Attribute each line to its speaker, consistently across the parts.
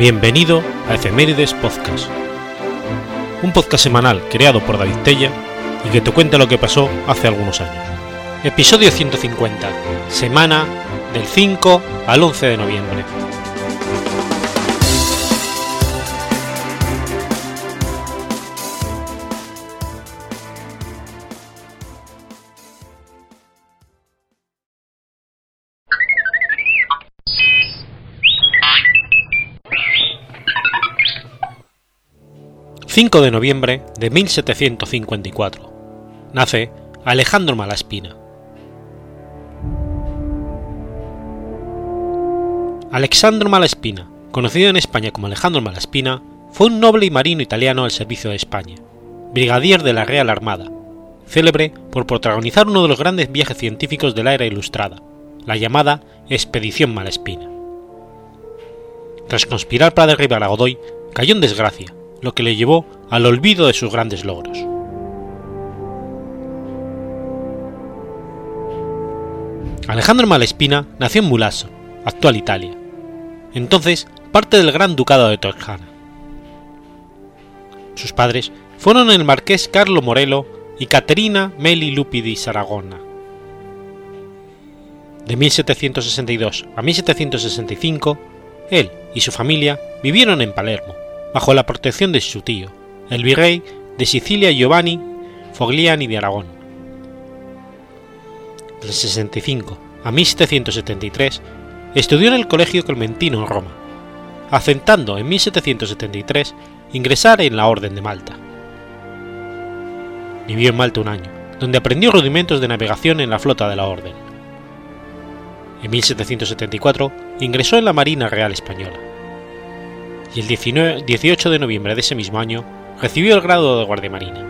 Speaker 1: Bienvenido a Efemérides Podcast, un podcast semanal creado por David Tella y que te cuenta lo que pasó hace algunos años. Episodio 150, semana del 5 al 11 de noviembre. 5 de noviembre de 1754. Nace Alejandro Malaspina. Alexandro Malaspina, conocido en España como Alejandro Malaspina, fue un noble y marino italiano al servicio de España, brigadier de la Real Armada, célebre por protagonizar uno de los grandes viajes científicos de la era ilustrada, la llamada Expedición Malaspina. Tras conspirar para derribar a Godoy, cayó en desgracia lo que le llevó al olvido de sus grandes logros. Alejandro Malespina nació en Mulasso, actual Italia, entonces parte del Gran Ducado de Toscana. Sus padres fueron el marqués Carlo Morello y Caterina Meli Lupi di Saragona. De 1762 a 1765, él y su familia vivieron en Palermo, bajo la protección de su tío, el virrey de Sicilia Giovanni Fogliani de Aragón. Del 65 a 1773 estudió en el Colegio Clementino en Roma, aceptando en 1773 ingresar en la Orden de Malta. Vivió en Malta un año, donde aprendió rudimentos de navegación en la flota de la Orden. En 1774 ingresó en la Marina Real Española y el 19, 18 de noviembre de ese mismo año recibió el grado de guardia marina.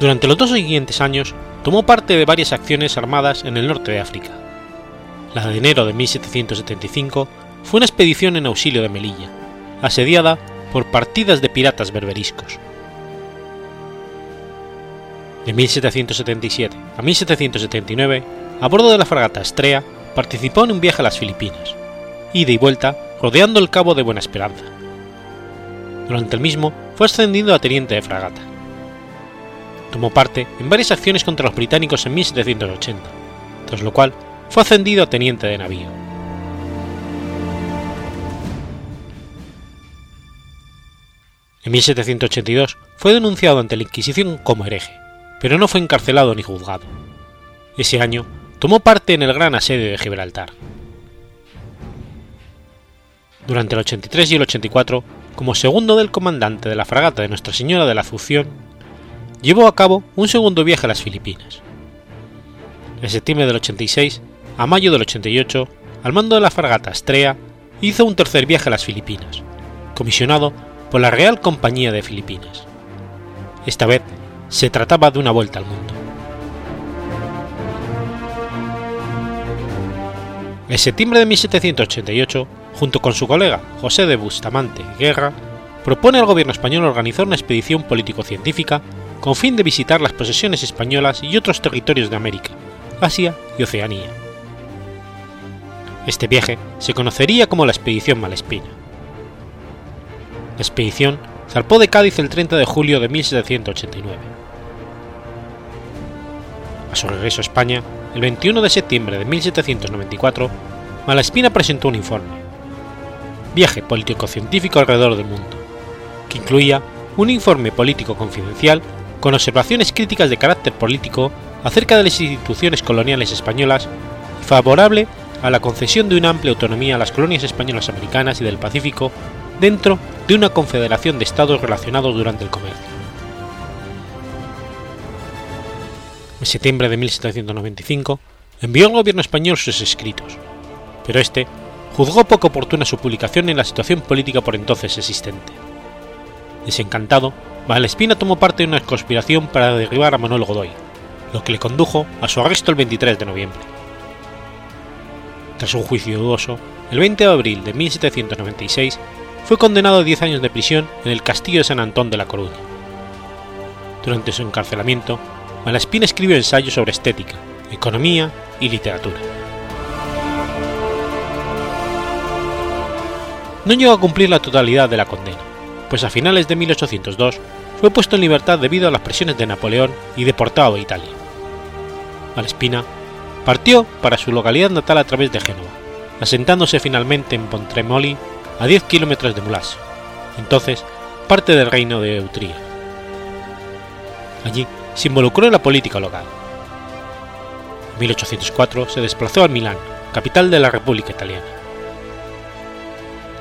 Speaker 1: Durante los dos siguientes años tomó parte de varias acciones armadas en el norte de África. La de enero de 1775 fue una expedición en auxilio de Melilla, asediada por partidas de piratas berberiscos. De 1777 a 1779, a bordo de la fragata Estrella, participó en un viaje a las Filipinas, ida y vuelta rodeando el Cabo de Buena Esperanza. Durante el mismo fue ascendido a teniente de fragata. Tomó parte en varias acciones contra los británicos en 1780, tras lo cual fue ascendido a teniente de navío. En 1782 fue denunciado ante la Inquisición como hereje, pero no fue encarcelado ni juzgado. Ese año tomó parte en el gran asedio de Gibraltar. Durante el 83 y el 84, como segundo del comandante de la fragata de Nuestra Señora de la Asunción, llevó a cabo un segundo viaje a las Filipinas. En septiembre del 86 a mayo del 88, al mando de la fragata Estrella, hizo un tercer viaje a las Filipinas, comisionado por la Real Compañía de Filipinas. Esta vez se trataba de una vuelta al mundo. En septiembre de 1788, junto con su colega José de Bustamante Guerra, propone al gobierno español organizar una expedición político-científica con fin de visitar las posesiones españolas y otros territorios de América, Asia y Oceanía. Este viaje se conocería como la Expedición Malespina. La expedición zarpó de Cádiz el 30 de julio de 1789. A su regreso a España, el 21 de septiembre de 1794, Malaspina presentó un informe, Viaje político-científico alrededor del mundo, que incluía un informe político confidencial con observaciones críticas de carácter político acerca de las instituciones coloniales españolas y favorable a la concesión de una amplia autonomía a las colonias españolas americanas y del Pacífico dentro de una confederación de estados relacionados durante el comercio. En septiembre de 1795, envió al gobierno español sus escritos, pero este juzgó poco oportuna su publicación en la situación política por entonces existente. Desencantado, Malespina tomó parte en una conspiración para derribar a Manuel Godoy, lo que le condujo a su arresto el 23 de noviembre. Tras un juicio dudoso, el 20 de abril de 1796 fue condenado a 10 años de prisión en el castillo de San Antón de la Coruña. Durante su encarcelamiento, Malaspina escribió ensayos sobre estética, economía y literatura. no llegó a cumplir la totalidad de la condena, pues a finales de 1802 fue puesto en libertad debido a las presiones de Napoleón y deportado a Italia. Malespina partió para su localidad natal a través de Génova, asentándose finalmente en Pontremoli, a 10 kilómetros de Mulas, entonces parte del reino de Eutría. Allí se involucró en la política local. En 1804 se desplazó a Milán, capital de la República Italiana.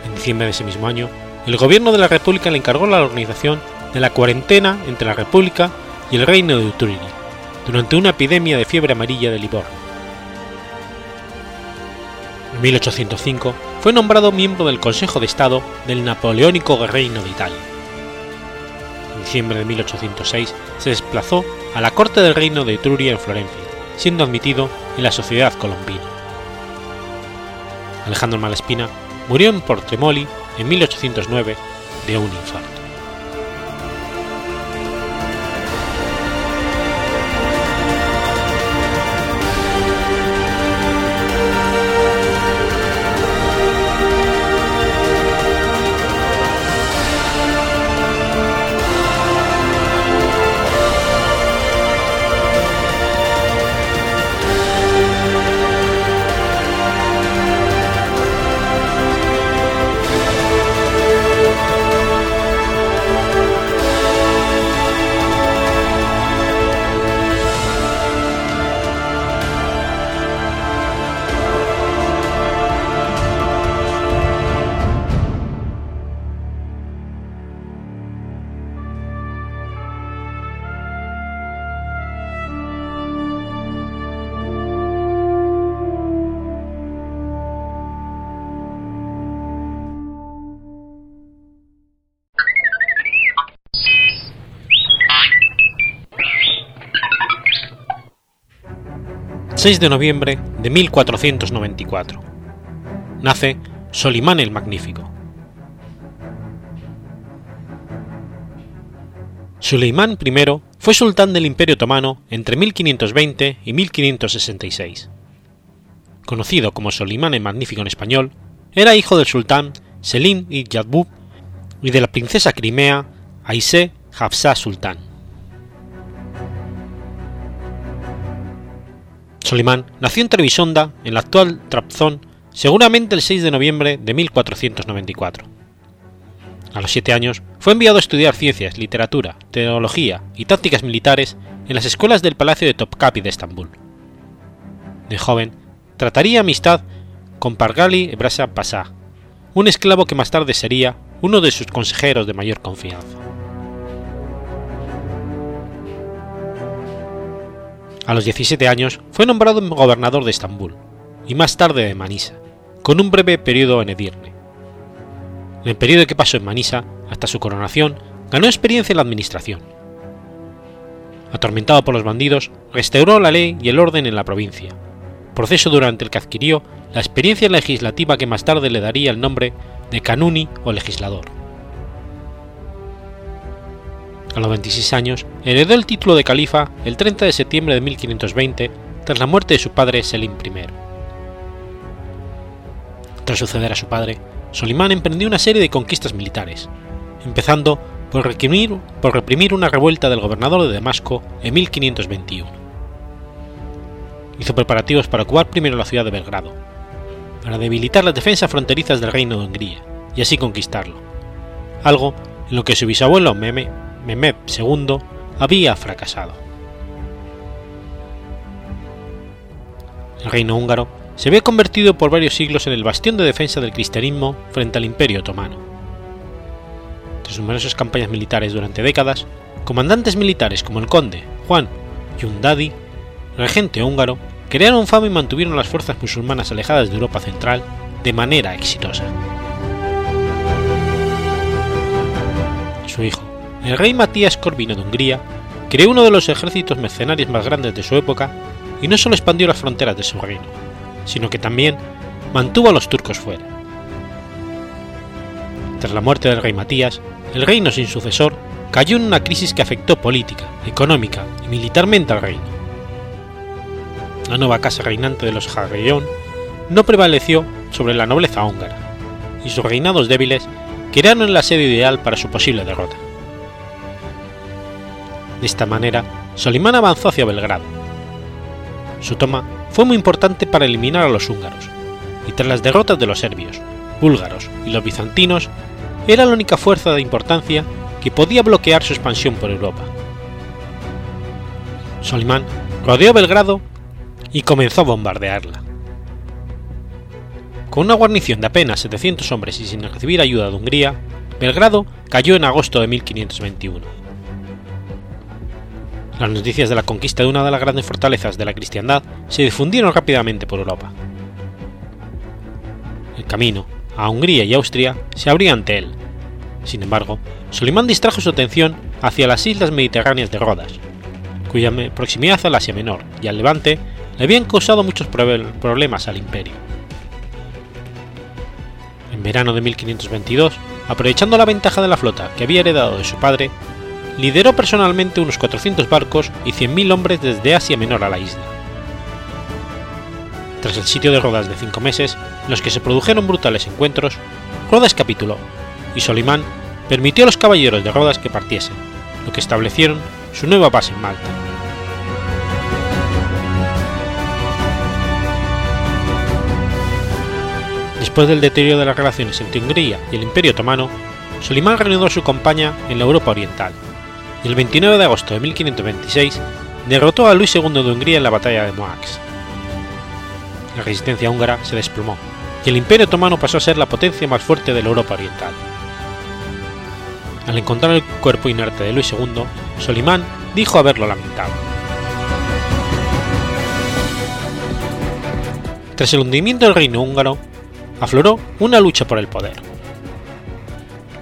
Speaker 1: En diciembre de ese mismo año, el gobierno de la República le encargó la organización de la cuarentena entre la República y el reino de Etruria, durante una epidemia de fiebre amarilla de Livorno. En 1805 fue nombrado miembro del Consejo de Estado del Napoleónico Reino de Italia. Diciembre de 1806 se desplazó a la corte del reino de Etruria en Florencia, siendo admitido en la sociedad colombina. Alejandro Malespina murió en Portremoli en 1809 de un infarto. 6 de noviembre de 1494. Nace Solimán el Magnífico. Suleimán I fue sultán del Imperio Otomano entre 1520 y 1566. Conocido como Solimán el Magnífico en español, era hijo del sultán Selim y Yadbub y de la princesa crimea Aise Hafsa Sultán. Solimán nació en Trebisonda, en la actual Trabzon, seguramente el 6 de noviembre de 1494. A los siete años fue enviado a estudiar ciencias, literatura, teología y tácticas militares en las escuelas del Palacio de Topkapi de Estambul. De joven, trataría amistad con Pargali Brasa Pasá, un esclavo que más tarde sería uno de sus consejeros de mayor confianza. A los 17 años fue nombrado gobernador de Estambul y más tarde de Manisa, con un breve periodo en Edirne. En el periodo que pasó en Manisa, hasta su coronación, ganó experiencia en la administración. Atormentado por los bandidos, restauró la ley y el orden en la provincia, proceso durante el que adquirió la experiencia legislativa que más tarde le daría el nombre de canuni o legislador. A los 26 años, heredó el título de califa el 30 de septiembre de 1520 tras la muerte de su padre Selim I. Tras suceder a su padre, Solimán emprendió una serie de conquistas militares, empezando por reprimir, una revuelta del gobernador de Damasco en 1521. Hizo preparativos para ocupar primero la ciudad de Belgrado, para debilitar las defensas fronterizas del reino de Hungría y así conquistarlo, algo en lo que su bisabuelo Meme Mehmed II había fracasado. El reino húngaro se había convertido por varios siglos en el bastión de defensa del cristianismo frente al imperio otomano. Tras numerosas campañas militares durante décadas, comandantes militares como el conde Juan Yundadi, regente húngaro, crearon fama y mantuvieron las fuerzas musulmanas alejadas de Europa Central de manera exitosa. Su hijo, el rey Matías Corvino de Hungría creó uno de los ejércitos mercenarios más grandes de su época y no solo expandió las fronteras de su reino, sino que también mantuvo a los turcos fuera. Tras la muerte del rey Matías, el reino sin sucesor cayó en una crisis que afectó política, económica y militarmente al reino. La nueva casa reinante de los Jagellón no prevaleció sobre la nobleza húngara, y sus reinados débiles crearon el asedio ideal para su posible derrota. De esta manera, Solimán avanzó hacia Belgrado. Su toma fue muy importante para eliminar a los húngaros, y tras las derrotas de los serbios, búlgaros y los bizantinos, era la única fuerza de importancia que podía bloquear su expansión por Europa. Solimán rodeó Belgrado y comenzó a bombardearla. Con una guarnición de apenas 700 hombres y sin recibir ayuda de Hungría, Belgrado cayó en agosto de 1521. Las noticias de la conquista de una de las grandes fortalezas de la cristiandad se difundieron rápidamente por Europa. El camino a Hungría y Austria se abría ante él. Sin embargo, Solimán distrajo su atención hacia las islas mediterráneas de Rodas, cuya proximidad al Asia Menor y al Levante le habían causado muchos problemas al imperio. En verano de 1522, aprovechando la ventaja de la flota que había heredado de su padre, lideró personalmente unos 400 barcos y 100.000 hombres desde Asia Menor a la isla. Tras el sitio de Rodas de cinco meses, en los que se produjeron brutales encuentros, Rodas capituló y Solimán permitió a los caballeros de Rodas que partiesen, lo que establecieron su nueva base en Malta. Después del deterioro de las relaciones entre Hungría y el Imperio Otomano, Solimán reanudó su campaña en la Europa Oriental, y el 29 de agosto de 1526 derrotó a Luis II de Hungría en la batalla de Moax. La resistencia húngara se desplomó, y el Imperio Otomano pasó a ser la potencia más fuerte de la Europa Oriental. Al encontrar el cuerpo inerte de Luis II, Solimán dijo haberlo lamentado. Tras el hundimiento del reino húngaro, afloró una lucha por el poder.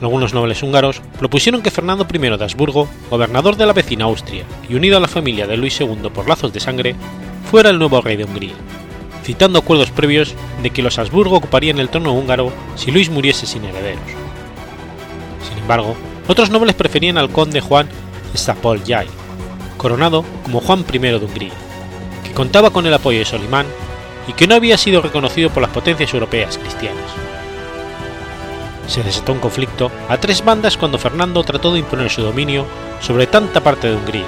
Speaker 1: Algunos nobles húngaros propusieron que Fernando I de Habsburgo, gobernador de la vecina Austria y unido a la familia de Luis II por lazos de sangre, fuera el nuevo rey de Hungría, citando acuerdos previos de que los Habsburgo ocuparían el trono húngaro si Luis muriese sin herederos. Sin embargo, otros nobles preferían al conde Juan Stapoljai, coronado como Juan I de Hungría, que contaba con el apoyo de Solimán y que no había sido reconocido por las potencias europeas cristianas. Se desató un conflicto a tres bandas cuando Fernando trató de imponer su dominio sobre tanta parte de Hungría,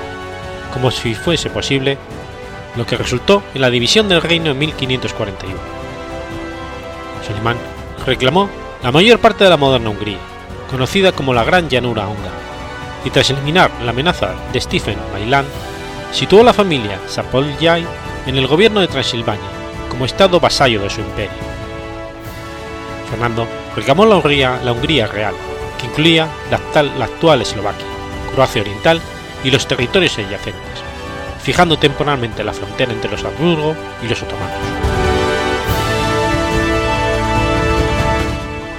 Speaker 1: como si fuese posible, lo que resultó en la división del reino en 1541. Solimán reclamó la mayor parte de la moderna Hungría, conocida como la Gran Llanura Húngara, y tras eliminar la amenaza de Stephen Mailand, situó a la familia Sapoljai en el gobierno de Transilvania como estado vasallo de su imperio. Fernando reclamó la Hungría, la Hungría real, que incluía la, actual Eslovaquia, Croacia Oriental y los territorios adyacentes, fijando temporalmente la frontera entre los Habsburgo y los otomanos.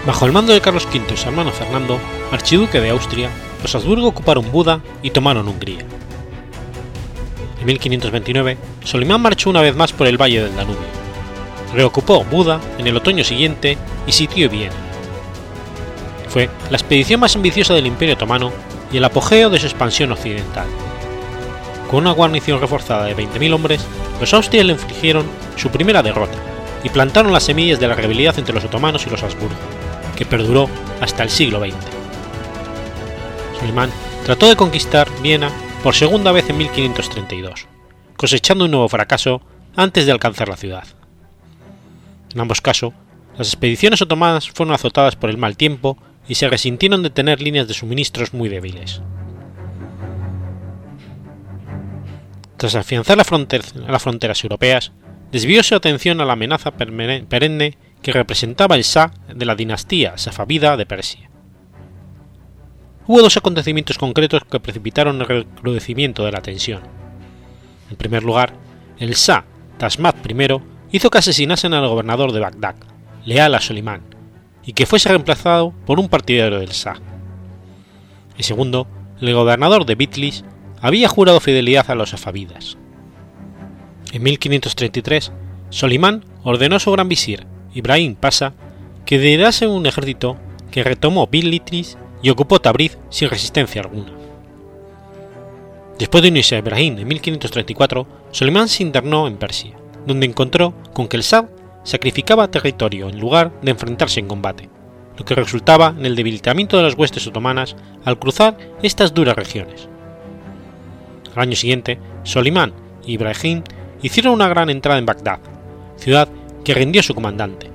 Speaker 1: Bajo el mando de Carlos V y su hermano Fernando, archiduque de Austria, los Habsburgo ocuparon Buda y tomaron Hungría. En 1529, Solimán marchó una vez más por el valle del Danubio, reocupó Buda en el otoño siguiente y sitió Viena. Fue la expedición más ambiciosa del Imperio Otomano y el apogeo de su expansión occidental. Con una guarnición reforzada de 20.000 hombres, los austrias le infligieron su primera derrota y plantaron las semillas de la rebelión entre los otomanos y los Habsburgo, que perduró hasta el siglo XX. Suleiman trató de conquistar Viena por segunda vez en 1532, cosechando un nuevo fracaso antes de alcanzar la ciudad. En ambos casos, las expediciones otomanas fueron azotadas por el mal tiempo y se resintieron de tener líneas de suministros muy débiles. Tras afianzar las fronteras europeas, desvió su atención a la amenaza perenne que representaba el Shah de la dinastía safavida de Persia. Hubo dos acontecimientos concretos que precipitaron el recrudecimiento de la tensión. En primer lugar, el Shah Tasmat I hizo que asesinasen al gobernador de Bagdad, leal a Solimán, y que fuese reemplazado por un partidario del Shah. Y segundo, el gobernador de Bitlis había jurado fidelidad a los safavidas. En 1533, Solimán ordenó a su gran visir, Ibrahim Pasa, que liderase un ejército que retomó Bitlis y ocupó Tabriz sin resistencia alguna. Después de unirse a Ibrahim en 1534, Solimán se internó en Persia donde encontró con que el Shah sacrificaba territorio en lugar de enfrentarse en combate, lo que resultaba en el debilitamiento de las huestes otomanas al cruzar estas duras regiones. Al año siguiente, Solimán y Ibrahim hicieron una gran entrada en Bagdad, ciudad que rindió su comandante,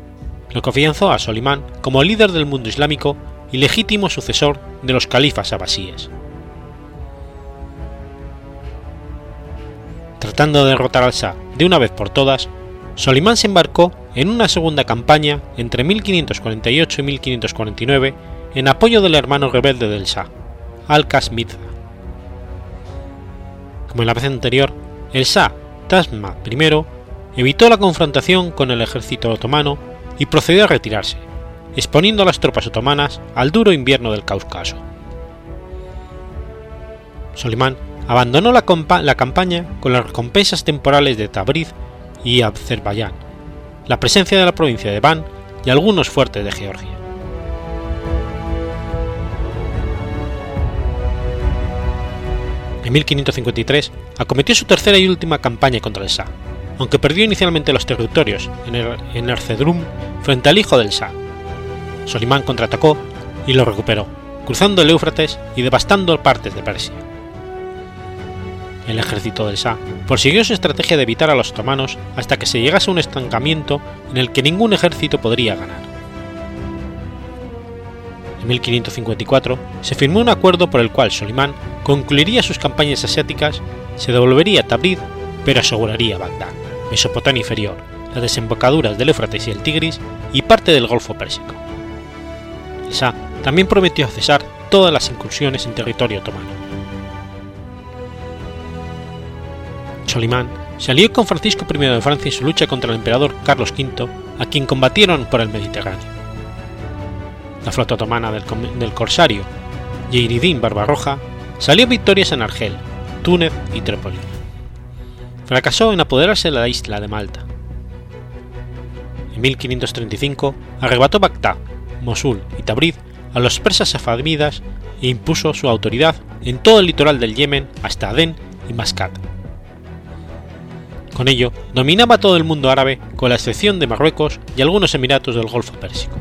Speaker 1: lo que afianzó a Solimán como líder del mundo islámico y legítimo sucesor de los califas abasíes. Tratando de derrotar al Shah de una vez por todas, Solimán se embarcó en una segunda campaña entre 1548 y 1549 en apoyo del hermano rebelde del Shah, Al-Qas Mirza. Como en la vez anterior, el Shah Tasma I evitó la confrontación con el ejército otomano y procedió a retirarse, exponiendo a las tropas otomanas al duro invierno del Cáucaso. Solimán abandonó la, campaña con las recompensas temporales de Tabriz y Azerbaiyán, la presencia de la provincia de Van y algunos fuertes de Georgia. En 1553 acometió su tercera y última campaña contra el Shah, aunque perdió inicialmente los territorios en, el, en Ercedrum frente al hijo del Shah. Solimán contraatacó y lo recuperó, cruzando el Éufrates y devastando partes de Persia. El ejército del Shah prosiguió su estrategia de evitar a los otomanos hasta que se llegase a un estancamiento en el que ningún ejército podría ganar. En 1554 se firmó un acuerdo por el cual Solimán concluiría sus campañas asiáticas, se devolvería a Tabriz, pero aseguraría Bagdad, Mesopotamia inferior, las desembocaduras del Éufrates y el Tigris y parte del Golfo Pérsico. El Shah también prometió cesar todas las incursiones en territorio otomano. Solimán se alió con Francisco I de Francia en su lucha contra el emperador Carlos V, a quien combatieron por el Mediterráneo. La flota otomana del, corsario Yeiridín Barbarroja salió victorias en Argel, Túnez y Trípoli. Fracasó en apoderarse de la isla de Malta. En 1535 arrebató Bagdad, Mosul y Tabriz a los persas safávidas e impuso su autoridad en todo el litoral del Yemen hasta Adén y Mascat. Con ello, dominaba todo el mundo árabe con la excepción de Marruecos y algunos emiratos del Golfo Pérsico.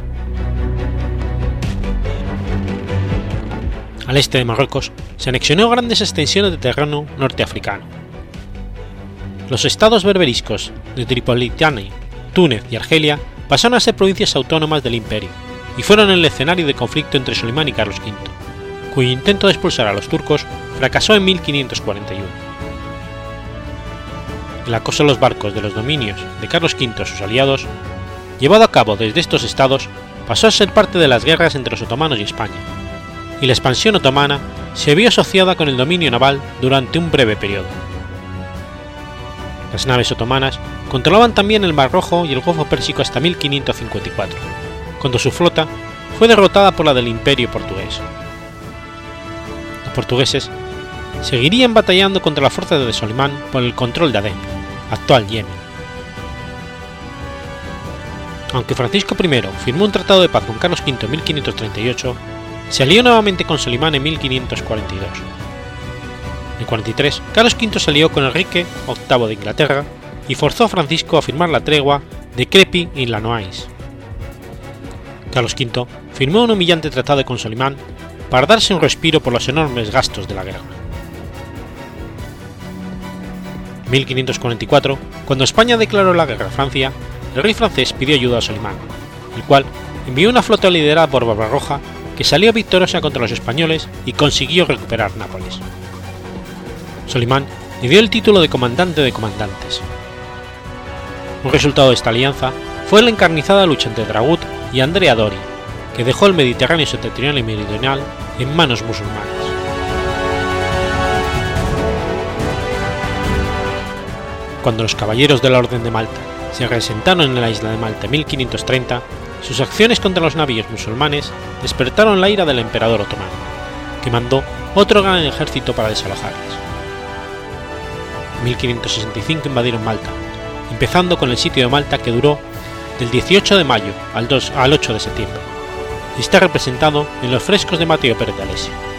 Speaker 1: Al este de Marruecos se anexionó grandes extensiones de terreno norteafricano. Los estados berberiscos de Tripolitania, Túnez y Argelia pasaron a ser provincias autónomas del imperio y fueron el escenario de conflicto entre Solimán y Carlos V, cuyo intento de expulsar a los turcos fracasó en 1541. El acoso a los barcos de los dominios de Carlos V a sus aliados, llevado a cabo desde estos estados, pasó a ser parte de las guerras entre los otomanos y España, y la expansión otomana se vio asociada con el dominio naval durante un breve periodo. Las naves otomanas controlaban también el Mar Rojo y el Golfo Pérsico hasta 1554, cuando su flota fue derrotada por la del Imperio portugués. Los portugueses seguirían batallando contra la fuerza de Solimán por el control de Adén, actual Yemen. Aunque Francisco I firmó un tratado de paz con Carlos V en 1538, se alió nuevamente con Solimán en 1542. En 43, Carlos V se alió con Enrique VIII de Inglaterra y forzó a Francisco a firmar la tregua de Crepy y Lanois. Carlos V firmó un humillante tratado con Solimán para darse un respiro por los enormes gastos de la guerra. 1544, cuando España declaró la guerra a Francia, el rey francés pidió ayuda a Solimán, el cual envió una flota liderada por Barbarroja que salió victoriosa contra los españoles y consiguió recuperar Nápoles. Solimán le dio el título de comandante de comandantes. Un resultado de esta alianza fue la encarnizada lucha entre Dragut y Andrea Dori, que dejó el Mediterráneo septentrional y meridional en manos musulmanas. Cuando los caballeros de la Orden de Malta se resentaron en la isla de Malta en 1530, sus acciones contra los navíos musulmanes despertaron la ira del emperador otomano, que mandó otro gran ejército para desalojarles. En 1565 invadieron Malta, empezando con el sitio de Malta que duró del 18 de mayo al, 2, al 8 de septiembre, y está representado en los frescos de Mateo Pérez de.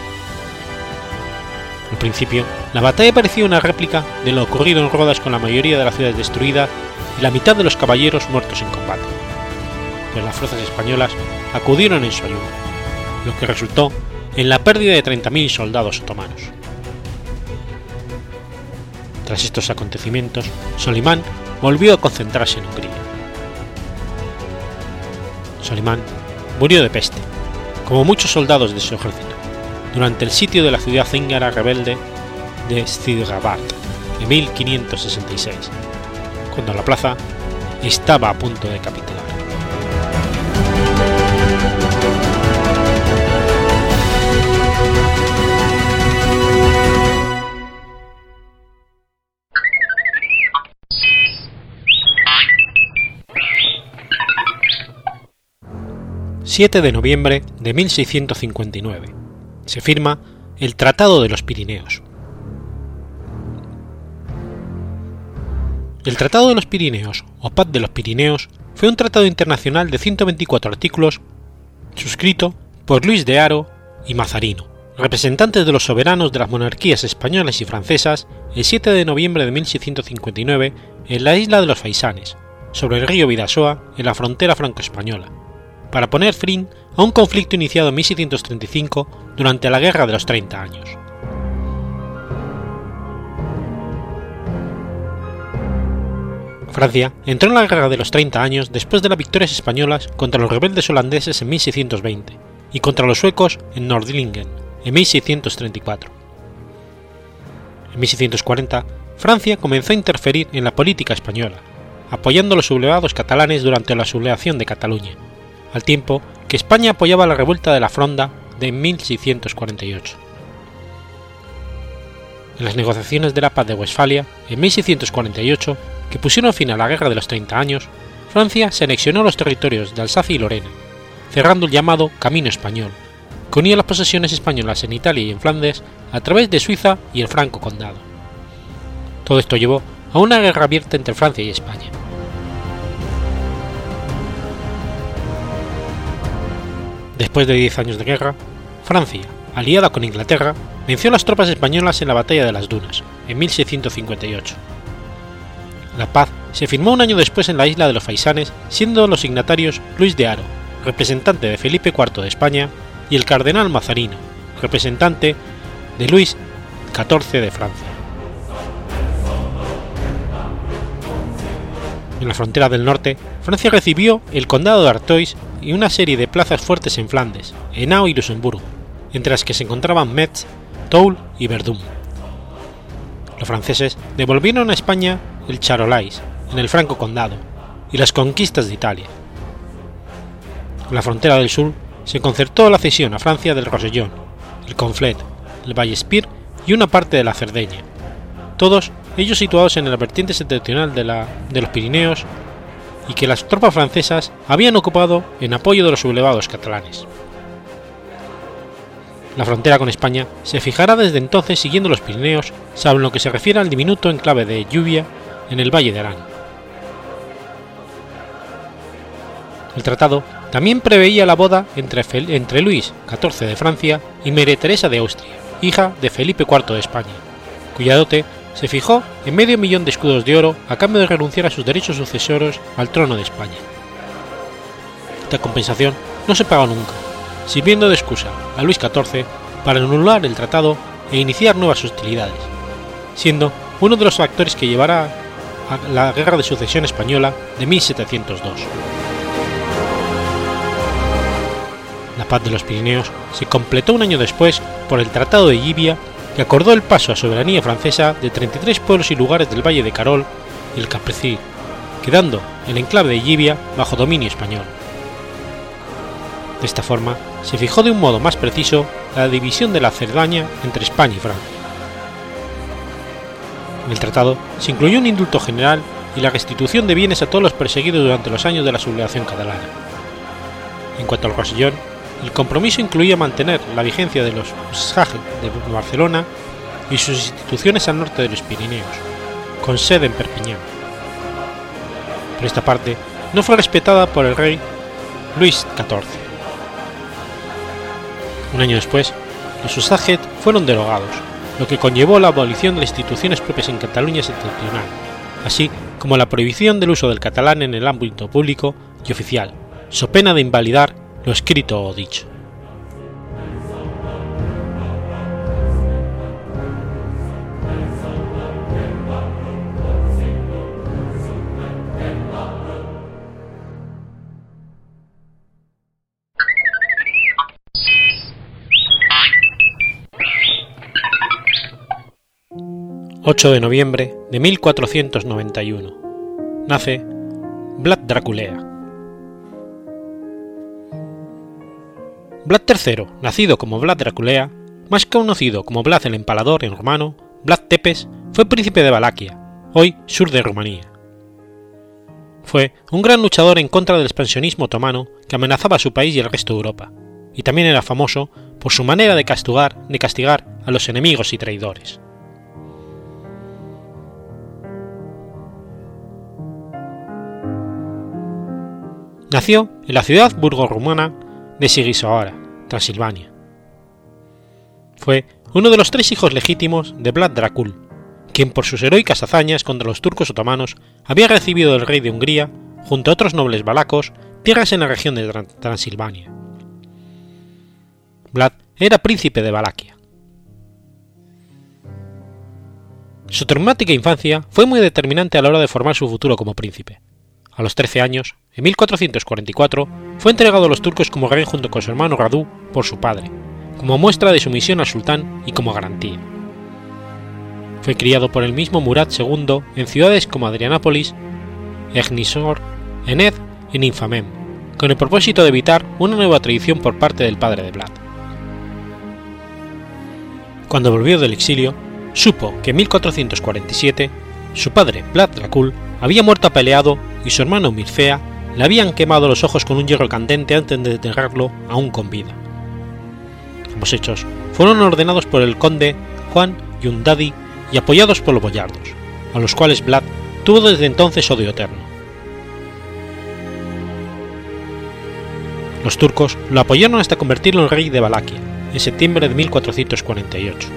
Speaker 1: Al principio, la batalla parecía una réplica de lo ocurrido en Rodas con la mayoría de las ciudades destruidas y la mitad de los caballeros muertos en combate pero las fuerzas españolas acudieron en su ayuda, lo que resultó en la pérdida de 30.000 soldados otomanos. Tras estos acontecimientos, Solimán volvió a concentrarse en Hungría. Solimán murió de peste, como muchos soldados de su ejército, durante el sitio de la ciudad zíngara rebelde de Szidrabat en 1566, cuando la plaza estaba a punto de capitular. 7 de noviembre de 1659. Se firma el Tratado de los Pirineos. El Tratado de los Pirineos, o Paz de los Pirineos, fue un tratado internacional de 124 artículos suscrito por Luis de Haro y Mazarino, representantes de los soberanos de las monarquías españolas y francesas, el 7 de noviembre de 1659 en la isla de los Faisanes, sobre el río Vidasoa en la frontera franco-española, para poner fin a un conflicto iniciado en 1635 durante la Guerra de los Treinta Años. Francia entró en la Guerra de los Treinta Años después de las victorias españolas contra los rebeldes holandeses en 1620 y contra los suecos en Nordlingen en 1634. En 1640, Francia comenzó a interferir en la política española, apoyando a los sublevados catalanes durante la sublevación de Cataluña, al tiempo que España apoyaba la revuelta de la Fronda de 1648. En las negociaciones de la paz de Westfalia, en 1648, que pusieron fin a la Guerra de los Treinta Años, Francia se anexionó los territorios de Alsacia y Lorena, cerrando el llamado Camino Español, que unía las posesiones españolas en Italia y en Flandes a través de Suiza y el Franco Condado. Todo esto llevó a una guerra abierta entre Francia y España. Después de diez años de guerra, Francia, aliada con Inglaterra, venció a las tropas españolas en la batalla de las Dunas, en 1658. La paz se firmó un año después en la isla de los Faisanes, siendo los signatarios Luis de Haro, representante de Felipe IV de España, y el cardenal Mazarino, representante de Luis XIV de Francia. En la frontera del norte, Francia recibió el condado de Artois y una serie de plazas fuertes en Flandes, Henao y Luxemburgo, entre las que se encontraban Metz, Toul y Verdun. Los franceses devolvieron a España el Charolais, en el Franco Condado, y las conquistas de Italia. En la frontera del sur se concertó la cesión a Francia del Rosellón, el Conflet, el Vallespir y una parte de la Cerdeña, todos ellos situados en la vertiente septentrional de los Pirineos y que las tropas francesas habían ocupado en apoyo de los sublevados catalanes. La frontera con España se fijará desde entonces siguiendo los Pirineos, salvo en lo que se refiere al diminuto enclave de Lluvia en el Valle de Arán. El tratado también preveía la boda entre, Luis XIV de Francia y María Teresa de Austria, hija de Felipe IV de España, cuya dote se fijó en medio millón de escudos de oro a cambio de renunciar a sus derechos sucesorios al trono de España. Esta compensación no se pagó nunca, sirviendo de excusa a Luis XIV para anular el tratado e iniciar nuevas hostilidades, siendo uno de los factores que llevará a la Guerra de Sucesión Española de 1702. La paz de los Pirineos se completó un año después por el Tratado de Llibia que acordó el paso a soberanía francesa de 33 pueblos y lugares del Valle de Carol y el Caprecí, quedando el enclave de Llibia bajo dominio español. De esta forma, se fijó de un modo más preciso la división de la Cerdaña entre España y Francia. En el tratado se incluyó un indulto general y la restitución de bienes a todos los perseguidos durante los años de la sublevación catalana. En cuanto al Rosellón, el compromiso incluía mantener la vigencia de los SAG de Barcelona y sus instituciones al norte de los Pirineos, con sede en Perpiñán. Por esta parte, no fue respetada por el rey Luis XIV. Un año después, los Usaget fueron derogados, lo que conllevó la abolición de las instituciones propias en Cataluña septentrional, así como la prohibición del uso del catalán en el ámbito público y oficial, so pena de invalidar lo escrito o dicho. 8 de noviembre de 1491. Nace Vlad Draculea. Vlad III, nacido como Vlad Draculea, más conocido como Vlad el Empalador en romano, Vlad Tepes, fue príncipe de Valaquia, hoy sur de Rumanía. Fue un gran luchador en contra del expansionismo otomano que amenazaba a su país y el resto de Europa, y también era famoso por su manera de castigar, de castigar a los enemigos y traidores. Nació en la ciudad burgo-rumana de Sigisoara, Transilvania. Fue uno de los tres hijos legítimos de Vlad Dracul, quien por sus heroicas hazañas contra los turcos otomanos había recibido del rey de Hungría, junto a otros nobles balacos, tierras en la región de Transilvania. Vlad era príncipe de Valaquia. Su traumática infancia fue muy determinante a la hora de formar su futuro como príncipe. A los 13 años, en 1444, fue entregado a los turcos como rey junto con su hermano Radu por su padre, como muestra de sumisión al sultán y como garantía. Fue criado por el mismo Murad II en ciudades como Adrianápolis, Egnisor, Ened y Ninfamem, con el propósito de evitar una nueva traición por parte del padre de Vlad. Cuando volvió del exilio, supo que en 1447 su padre, Vlad Dracul, había muerto apaleado y su hermano Mircea le habían quemado los ojos con un hierro candente antes de enterrarlo aún con vida. Ambos hechos fueron ordenados por el conde Juan Yundadi y apoyados por los boyardos, a los cuales Vlad tuvo desde entonces odio eterno. Los turcos lo apoyaron hasta convertirlo en rey de Valaquia, en septiembre de 1448,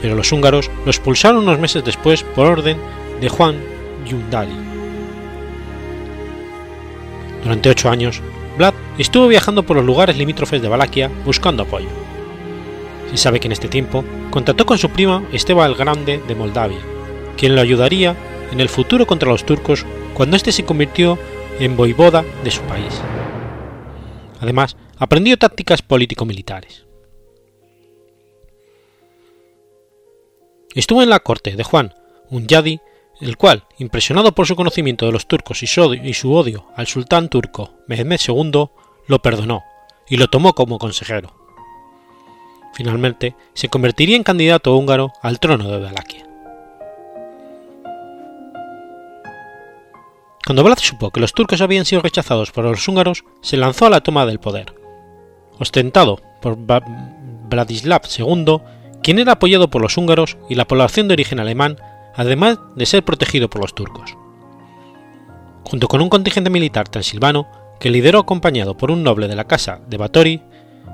Speaker 1: pero los húngaros lo expulsaron unos meses después por orden de Juan Yundadi. Durante ocho años, Vlad estuvo viajando por los lugares limítrofes de Valaquia buscando apoyo. Se sabe que en este tiempo contactó con su prima Esteban el Grande de Moldavia, quien lo ayudaría en el futuro contra los turcos cuando éste se convirtió en voivoda de su país. Además, aprendió tácticas político-militares. Estuvo en la corte de Juan Unyadi el cual, impresionado por su conocimiento de los turcos y su odio al sultán turco Mehmed II, lo perdonó y lo tomó como consejero. Finalmente, se convertiría en candidato húngaro al trono de Valaquia. Cuando Vlad supo que los turcos habían sido rechazados por los húngaros, se lanzó a la toma del poder. Ostentado por Vladislav II, quien era apoyado por los húngaros y la población de origen alemán además de ser protegido por los turcos. Junto con un contingente militar transilvano que lideró acompañado por un noble de la casa de Batory,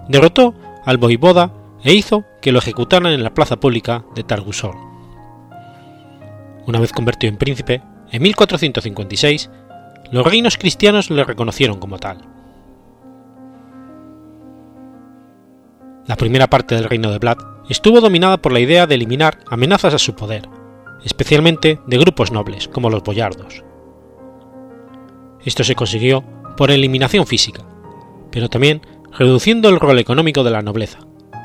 Speaker 1: derrotó al voivoda e hizo que lo ejecutaran en la plaza pública de Targusor. Una vez convertido en príncipe, en 1456, los reinos cristianos le reconocieron como tal. La primera parte del reino de Vlad estuvo dominada por la idea de eliminar amenazas a su poder, especialmente de grupos nobles como los boyardos. Esto se consiguió por eliminación física, pero también reduciendo el rol económico de la nobleza,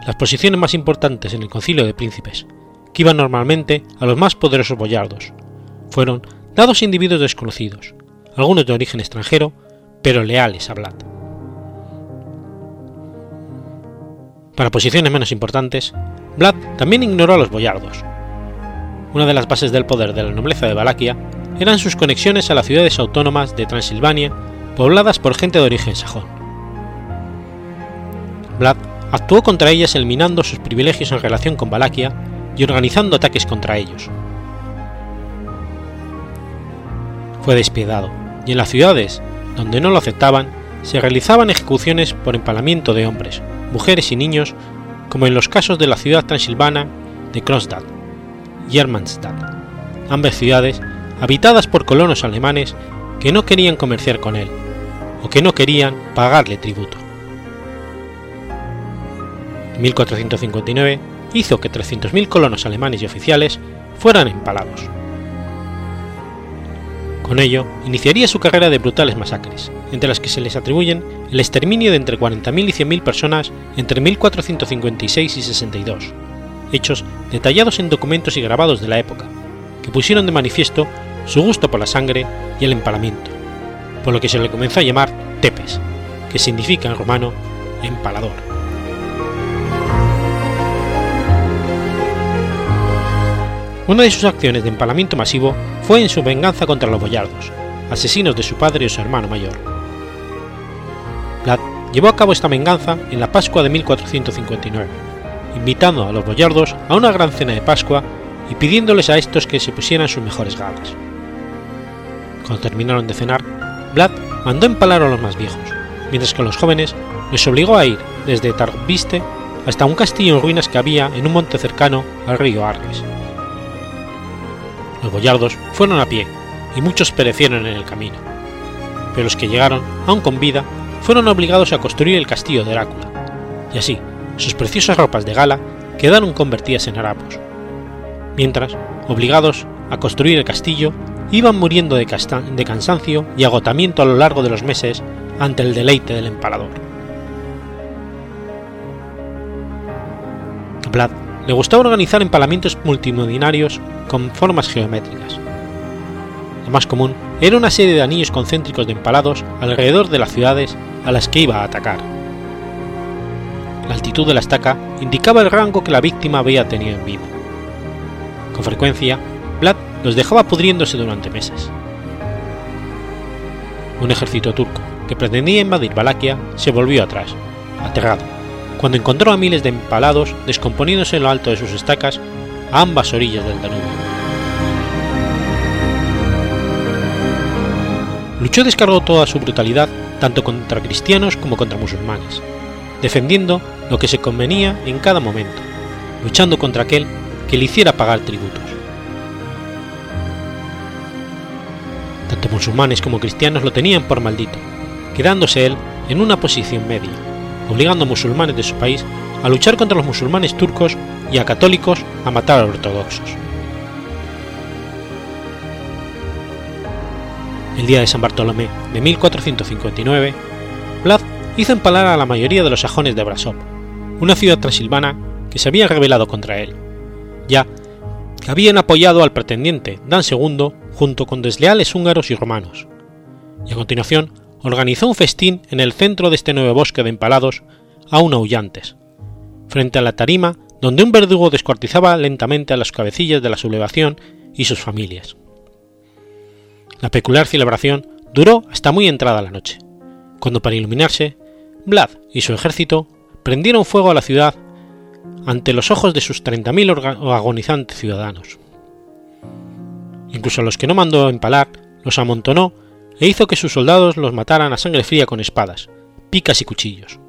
Speaker 1: las posiciones más importantes en el concilio de príncipes, que iban normalmente a los más poderosos boyardos, fueron dados a individuos desconocidos, algunos de origen extranjero, pero leales a Vlad. Para posiciones menos importantes, Vlad también ignoró a los boyardos, una de las bases del poder de la nobleza de Valaquia eran sus conexiones a las ciudades autónomas de Transilvania pobladas por gente de origen sajón. Vlad actuó contra ellas eliminando sus privilegios en relación con Valaquia y organizando ataques contra ellos. Fue despiadado, y en las ciudades donde no lo aceptaban se realizaban ejecuciones por empalamiento de hombres, mujeres y niños, como en los casos de la ciudad transilvana de Kronstadt, y ambas ciudades habitadas por colonos alemanes que no querían comerciar con él, o que no querían pagarle tributo. En 1459 hizo que 300.000 colonos alemanes y oficiales fueran empalados. Con ello, iniciaría su carrera de brutales masacres, entre las que se les atribuyen el exterminio de entre 40.000 y 100.000 personas entre 1456 y 62, hechos detallados en documentos y grabados de la época, que pusieron de manifiesto su gusto por la sangre y el empalamiento, por lo que se le comenzó a llamar tepes, que significa en romano empalador. Una de sus acciones de empalamiento masivo fue en su venganza contra los boyardos, asesinos de su padre y su hermano mayor. Vlad llevó a cabo esta venganza en la Pascua de 1459, invitando a los boyardos a una gran cena de Pascua y pidiéndoles a estos que se pusieran sus mejores galas. Cuando terminaron de cenar, Vlad mandó empalar a los más viejos, mientras que a los jóvenes les obligó a ir desde Tarbiste hasta un castillo en ruinas que había en un monte cercano al río Arles los boyardos fueron a pie y muchos perecieron en el camino, pero los que llegaron, aún con vida, fueron obligados a construir el castillo de Herácula, y así sus preciosas ropas de gala quedaron convertidas en harapos, mientras, obligados a construir el castillo, iban muriendo de, cansancio y agotamiento a lo largo de los meses ante el deleite del empalador. Vlad le gustaba organizar empalamientos multimodinarios con formas geométricas. Lo más común era una serie de anillos concéntricos de empalados alrededor de las ciudades a las que iba a atacar. La altitud de la estaca indicaba el rango que la víctima había tenido en vida. Con frecuencia, Vlad los dejaba pudriéndose durante meses. Un ejército turco que pretendía invadir Valaquia se volvió atrás, aterrado, cuando encontró a miles de empalados descomponiéndose en lo alto de sus estacas a ambas orillas del Danubio. Luchó descargó toda su brutalidad tanto contra cristianos como contra musulmanes, defendiendo lo que se convenía en cada momento, luchando contra aquel que le hiciera pagar tributos. Tanto musulmanes como cristianos lo tenían por maldito, quedándose él en una posición media, obligando a musulmanes de su país a luchar contra los musulmanes turcos y a católicos a matar a ortodoxos. El día de San Bartolomé de 1459, Vlad hizo empalar a la mayoría de los sajones de Brasov, una ciudad transilvana que se había rebelado contra él, ya que habían apoyado al pretendiente Dan II junto con desleales húngaros y romanos, y a continuación organizó un festín en el centro de este nuevo bosque de empalados aún aullantes, frente a la tarima donde un verdugo descuartizaba lentamente a las cabecillas de la sublevación y sus familias. La peculiar celebración duró hasta muy entrada la noche, cuando para iluminarse, Vlad y su ejército prendieron fuego a la ciudad ante los ojos de sus 30.000 agonizantes ciudadanos. Incluso a los que no mandó empalar, los amontonó e hizo que sus soldados los mataran a sangre fría con espadas, picas y cuchillos.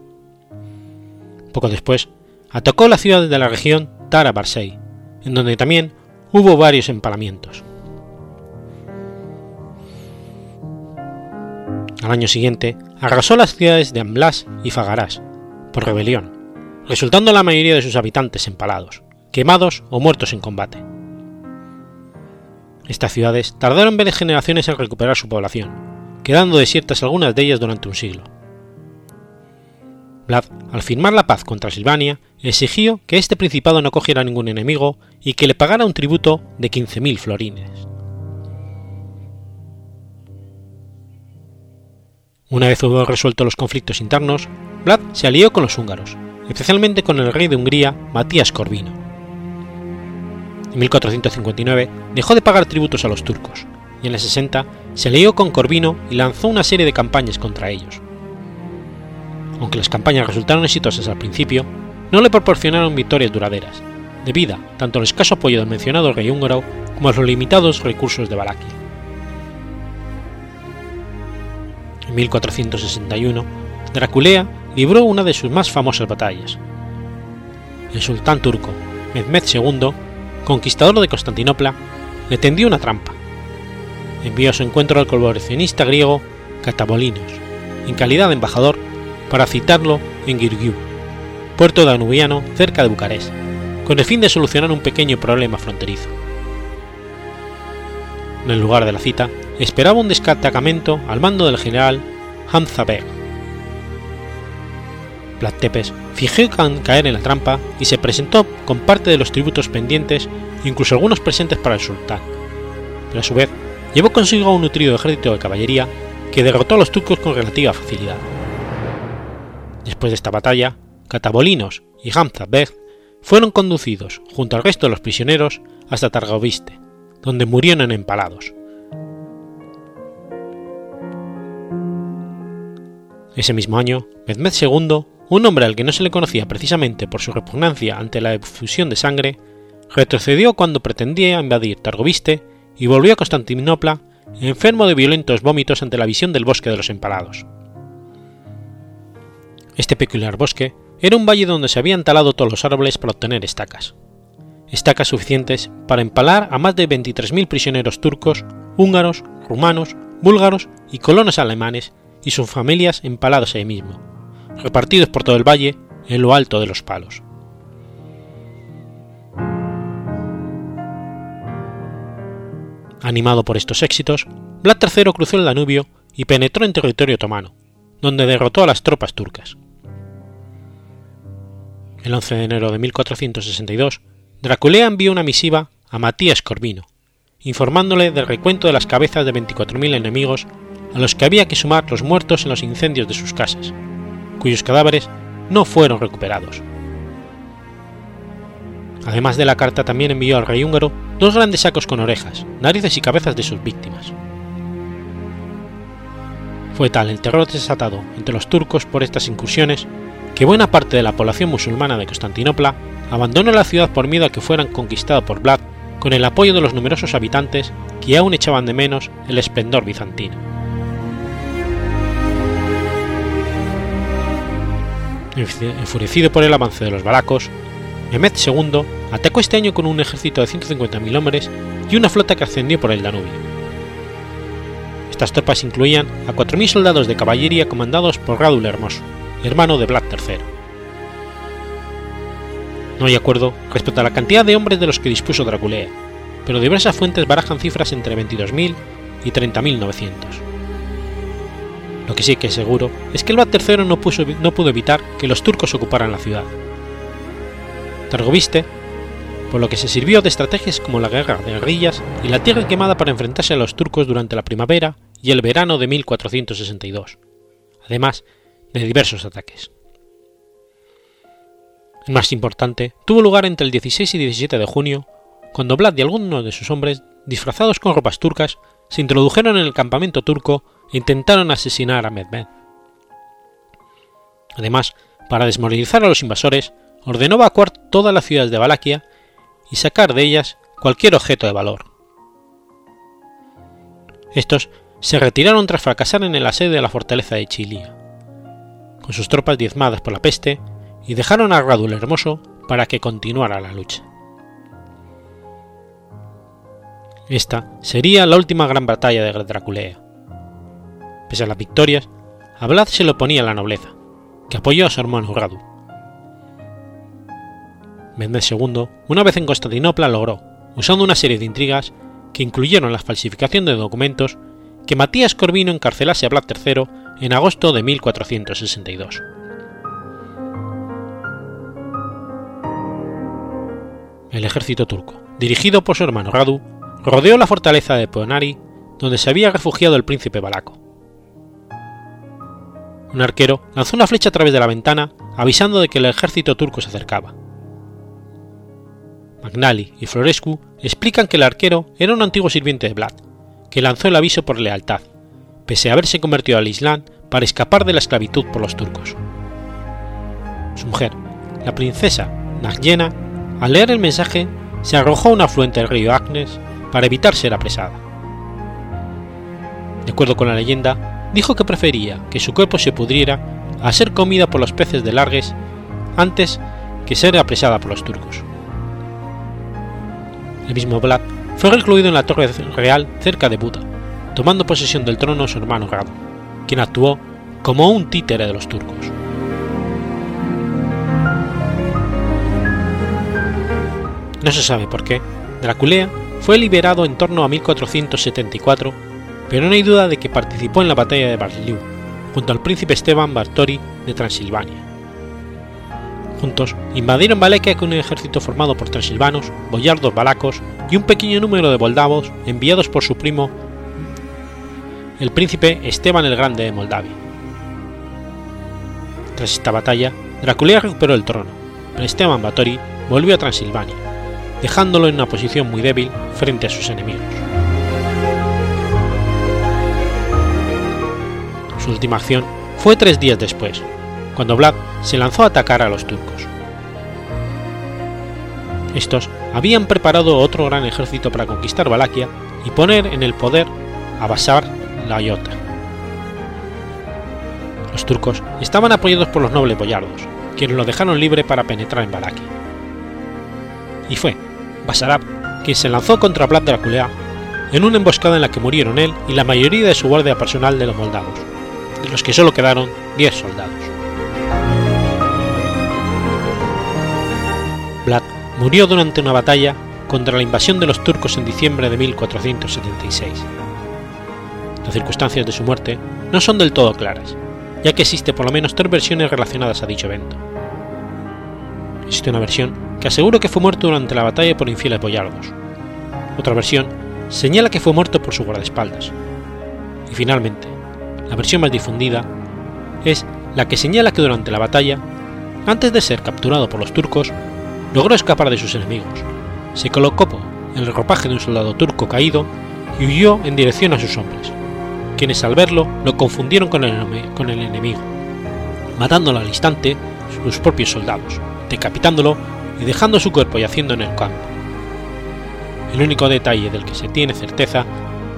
Speaker 1: Poco después, atacó la ciudad de la región Tara Barsey, en donde también hubo varios empalamientos. Al año siguiente, arrasó las ciudades de Amblas y Fagarás, por rebelión, resultando la mayoría de sus habitantes empalados, quemados o muertos en combate. Estas ciudades tardaron varias generaciones en recuperar su población, quedando desiertas algunas de ellas durante un siglo. Vlad, al firmar la paz contra Silvania, exigió que este principado no cogiera ningún enemigo y que le pagara un tributo de 15.000 florines. Una vez hubo resuelto los conflictos internos, Vlad se alió con los húngaros, especialmente con el rey de Hungría, Matías Corvino. En 1459 dejó de pagar tributos a los turcos, y en el 60 se alió con Corvino y lanzó una serie de campañas contra ellos. Aunque las campañas resultaron exitosas al principio, no le proporcionaron victorias duraderas, debido tanto al escaso apoyo del mencionado rey húngaro como a los limitados recursos de Valaquia. En 1461, Draculea libró una de sus más famosas batallas. El sultán turco, Mehmed II, conquistador de Constantinopla, le tendió una trampa. Envió a su encuentro al colaboracionista griego Catabolinos, en calidad de embajador, para citarlo en Girgiu, puerto danubiano cerca de Bucarest, con el fin de solucionar un pequeño problema fronterizo. En el lugar de la cita, esperaba un destacamento al mando del general Hamza Beg. Tepes fingió caer en la trampa y se presentó con parte de los tributos pendientes incluso algunos presentes para el sultán, pero a su vez llevó consigo un nutrido ejército de caballería que derrotó a los turcos con relativa facilidad. Después de esta batalla, Catabolinos y Hamza Beg fueron conducidos, junto al resto de los prisioneros, hasta Targoviste, donde murieron empalados. Ese mismo año, Mehmed II, un hombre al que no se le conocía precisamente por su repugnancia ante la efusión de sangre, retrocedió cuando pretendía invadir Targoviste y volvió a Constantinopla enfermo de violentos vómitos ante la visión del bosque de los empalados. Este peculiar bosque era un valle donde se habían talado todos los árboles para obtener estacas. Estacas suficientes para empalar a más de 23.000 prisioneros turcos, húngaros, rumanos, búlgaros y colonos alemanes y sus familias empalados ahí mismo, repartidos por todo el valle en lo alto de los palos. Animado por estos éxitos, Vlad III cruzó el Danubio y penetró en territorio otomano, donde derrotó a las tropas turcas. El 11 de enero de 1462, Draculea envió una misiva a Matías Corvino, informándole del recuento de las cabezas de 24.000 enemigos a los que había que sumar los muertos en los incendios de sus casas, cuyos cadáveres no fueron recuperados. Además de la carta también envió al rey húngaro dos grandes sacos con orejas, narices y cabezas de sus víctimas. Fue tal el terror desatado entre los turcos por estas incursiones que buena parte de la población musulmana de Constantinopla abandonó la ciudad por miedo a que fueran conquistados por Vlad con el apoyo de los numerosos habitantes que aún echaban de menos el esplendor bizantino. Enfurecido por el avance de los balacos, Mehmed II atacó este año con un ejército de 150.000 hombres y una flota que ascendió por el Danubio. Estas tropas incluían a 4.000 soldados de caballería comandados por Radul Hermoso, hermano de Vlad III. No hay acuerdo respecto a la cantidad de hombres de los que dispuso Draculea, pero diversas fuentes barajan cifras entre 22.000 y 30.900. Lo que sí que es seguro es que el Vlad III no, no pudo evitar que los turcos ocuparan la ciudad. Targoviste por lo que se sirvió de estrategias como la guerra de guerrillas y la tierra quemada para enfrentarse a los turcos durante la primavera y el verano de 1462, además de diversos ataques. El más importante tuvo lugar entre el 16 y 17 de junio, cuando Vlad y algunos de sus hombres, disfrazados con ropas turcas, se introdujeron en el campamento turco intentaron asesinar a Mehmed. Además, para desmoralizar a los invasores, ordenó evacuar todas las ciudades de Valaquia y sacar de ellas cualquier objeto de valor. Estos se retiraron tras fracasar en el asedio de la fortaleza de Chilia, con sus tropas diezmadas por la peste, y dejaron a Radul Hermoso para que continuara la lucha. Esta sería la última gran batalla de Draculea. Pese a las victorias, a Vlad se le oponía la nobleza, que apoyó a su hermano Radu. Mehmed II, una vez en Constantinopla, logró, usando una serie de intrigas que incluyeron la falsificación de documentos, que Matías Corvino encarcelase a Vlad III en agosto de 1462. El ejército turco, dirigido por su hermano Radu, rodeó la fortaleza de Poenari, donde se había refugiado el príncipe Balaco. Un arquero lanzó una flecha a través de la ventana, avisando de que el ejército turco se acercaba. Magnali y Florescu explican que el arquero era un antiguo sirviente de Vlad, que lanzó el aviso por lealtad, pese a haberse convertido al Islam para escapar de la esclavitud por los turcos. Su mujer, la princesa Nagyena, al leer el mensaje, se arrojó a un afluente del río Agnes para evitar ser apresada. De acuerdo con la leyenda, dijo que prefería que su cuerpo se pudriera a ser comida por los peces de Largues antes que ser apresada por los turcos. El mismo Vlad fue recluido en la torre real cerca de Buda, tomando posesión del trono su hermano Grado, quien actuó como un títere de los turcos. No se sabe por qué, Draculea fue liberado en torno a 1474, pero no hay duda de que participó en la batalla de Barliu, junto al príncipe Esteban Bartori de Transilvania. Juntos invadieron Valekia con un ejército formado por transilvanos, boyardos valacos y un pequeño número de moldavos enviados por su primo el príncipe Esteban el Grande de Moldavia. Tras esta batalla, Draculea recuperó el trono, pero Esteban Báthory volvió a Transilvania, dejándolo en una posición muy débil frente a sus enemigos. Su última acción fue tres días después, cuando Vlad se lanzó a atacar a los turcos. Estos habían preparado otro gran ejército para conquistar Valaquia y poner en el poder a Basar la Iota. Los turcos estaban apoyados por los nobles boyardos, quienes lo dejaron libre para penetrar en Valaquia. Y fue Basarab quien se lanzó contra Vlad Draculea en una emboscada en la que murieron él y la mayoría de su guardia personal de los moldavos, de los que solo quedaron 10 soldados. Vlad murió durante una batalla contra la invasión de los turcos en diciembre de 1476. Las circunstancias de su muerte no son del todo claras, ya que existe por lo menos tres versiones relacionadas a dicho evento. Existe una versión que asegura que fue muerto durante la batalla por infieles boyardos. Otra versión señala que fue muerto por su guardaespaldas. Y finalmente, la versión más difundida es la que señala que durante la batalla, antes de ser capturado por los turcos, logró escapar de sus enemigos, se colocó en el ropaje de un soldado turco caído y huyó en dirección a sus hombres, quienes al verlo lo confundieron con el, con el enemigo, matándolo al instante sus propios soldados, decapitándolo y dejando su cuerpo yaciendo en el campo. El único detalle del que se tiene certeza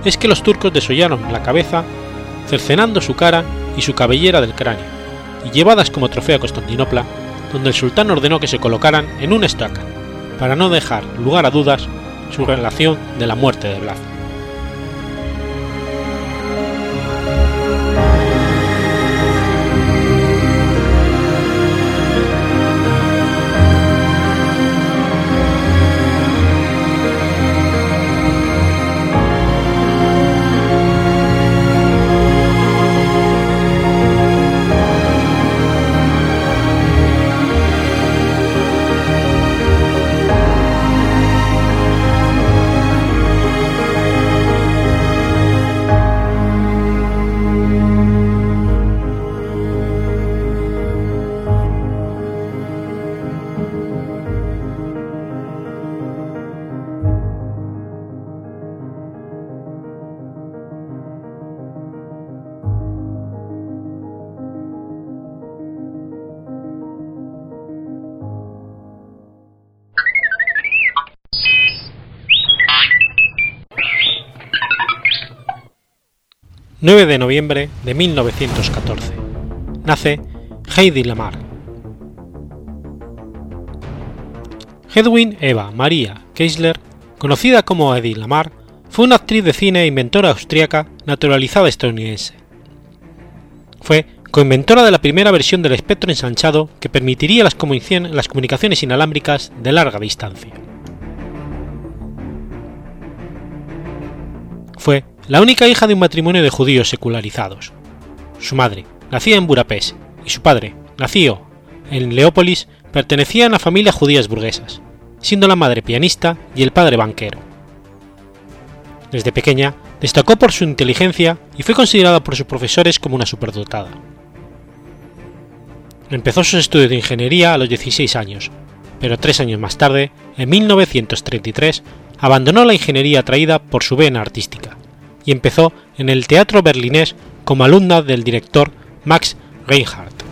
Speaker 1: es que los turcos desollaron la cabeza, cercenando su cara y su cabellera del cráneo, y llevadas como trofeo a Constantinopla, donde el sultán ordenó que se colocaran en una estaca, para no dejar lugar a dudas su relación de la muerte de Vlad. 9 de noviembre de 1914. Nace Heidi Lamar. Hedwig Eva Maria Keisler, conocida como Heidi Lamar, fue una actriz de cine e inventora austríaca naturalizada estadounidense. Fue coinventora de la primera versión del espectro ensanchado que permitiría las comunicaciones inalámbricas de larga distancia. Fue la única hija de un matrimonio de judíos secularizados. Su madre, nacida en Budapest, y su padre, nacido en Leópolis, pertenecían a familias judías burguesas, siendo la madre pianista y el padre banquero. Desde pequeña destacó por su inteligencia y fue considerada por sus profesores como una superdotada. Empezó sus estudios de ingeniería a los 16 años, pero tres años más tarde, en 1933, abandonó la ingeniería atraída por su vena artística y empezó en el teatro berlinés como alumna del director Max Reinhardt.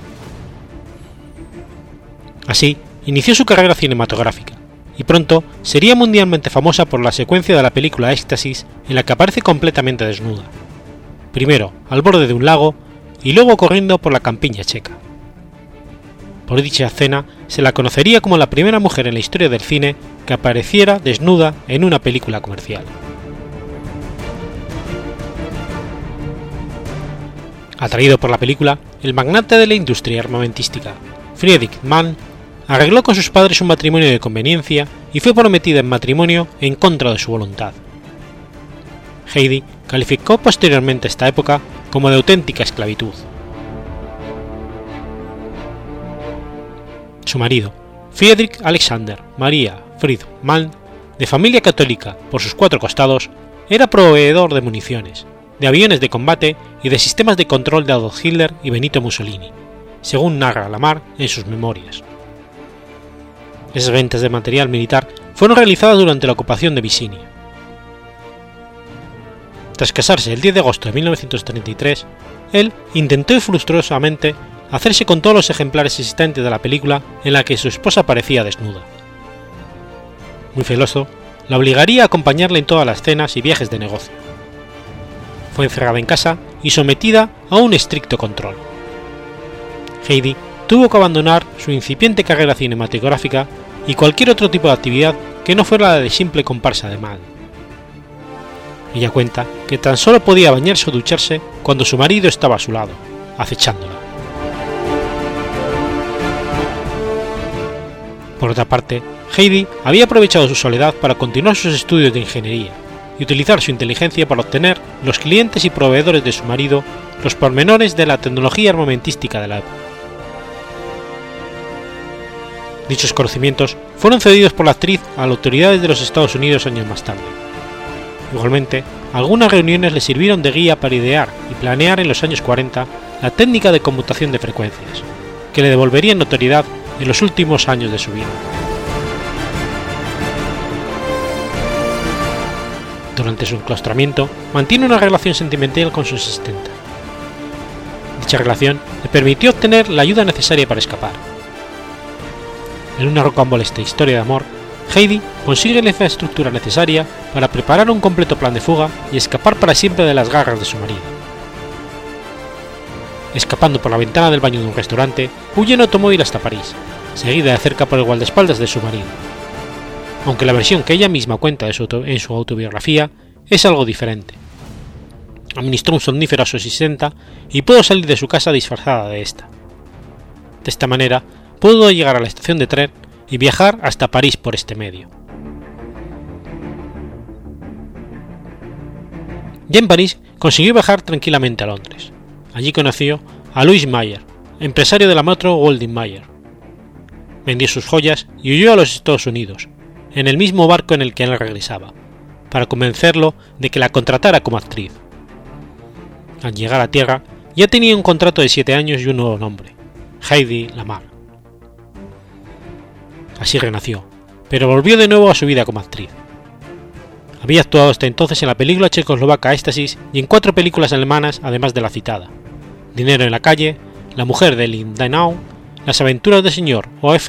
Speaker 1: Así, inició su carrera cinematográfica, y pronto sería mundialmente famosa por la secuencia de la película Éxtasis en la que aparece completamente desnuda, primero al borde de un lago y luego corriendo por la campiña checa. Por dicha escena se la conocería como la primera mujer en la historia del cine que apareciera desnuda en una película comercial. Atraído por la película, el magnate de la industria armamentística, Friedrich Mann, arregló con sus padres un matrimonio de conveniencia y fue prometida en matrimonio en contra de su voluntad. Heidi calificó posteriormente esta época como de auténtica esclavitud. Su marido, Friedrich Alexander Maria Fried Mann, de familia católica por sus cuatro costados, era proveedor de municiones, de aviones de combate y de sistemas de control de Adolf Hitler y Benito Mussolini, según narra Lamar en sus memorias. Esas ventas de material militar fueron realizadas durante la ocupación de Visinia. Tras casarse el 10 de agosto de 1933, él intentó infructuosamente hacerse con todos los ejemplares existentes de la película en la que su esposa aparecía desnuda. Muy celoso, la obligaría a acompañarle en todas las cenas y viajes de negocio. Fue encerrada en casa y sometida a un estricto control. Heidi tuvo que abandonar su incipiente carrera cinematográfica y cualquier otro tipo de actividad que no fuera la de simple comparsa de mal. Ella cuenta que tan solo podía bañarse o ducharse cuando su marido estaba a su lado, acechándola. Por otra parte, Heidi había aprovechado su soledad para continuar sus estudios de ingeniería y utilizar su inteligencia para obtener los clientes y proveedores de su marido los pormenores de la tecnología armamentística de la época. Dichos conocimientos fueron cedidos por la actriz a las autoridades de los Estados Unidos años más tarde. Igualmente, algunas reuniones le sirvieron de guía para idear y planear en los años 40 la técnica de conmutación de frecuencias, que le devolvería notoriedad en los últimos años de su vida. Durante su enclaustramiento, mantiene una relación sentimental con su asistente. Dicha relación le permitió obtener la ayuda necesaria para escapar, en una rocambolesca historia de amor, Heidi consigue la infraestructura necesaria para preparar un completo plan de fuga y escapar para siempre de las garras de su marido. Escapando por la ventana del baño de un restaurante, huye en automóvil hasta París, seguida de cerca por el guardaespaldas de su marido. Aunque la versión que ella misma cuenta en su autobiografía es algo diferente. Administró un somnífero a su asistenta y pudo salir de su casa disfrazada de esta. De esta manera, pudo llegar a la estación de tren y viajar hasta París por este medio. Ya en París consiguió viajar tranquilamente a Londres. Allí conoció a Louis Mayer, empresario de la metro Golding Mayer. Vendió sus joyas y huyó a los Estados Unidos, en el mismo barco en el que él regresaba, para convencerlo de que la contratara como actriz. Al llegar a tierra, ya tenía un contrato de siete años y un nuevo nombre, Heidi Lamar. Así renació, pero volvió de nuevo a su vida como actriz. Había actuado hasta entonces en la película checoslovaca Éxtasis y en cuatro películas alemanas además de la citada, Dinero en la calle, La mujer de Lindenau, Las aventuras del señor OF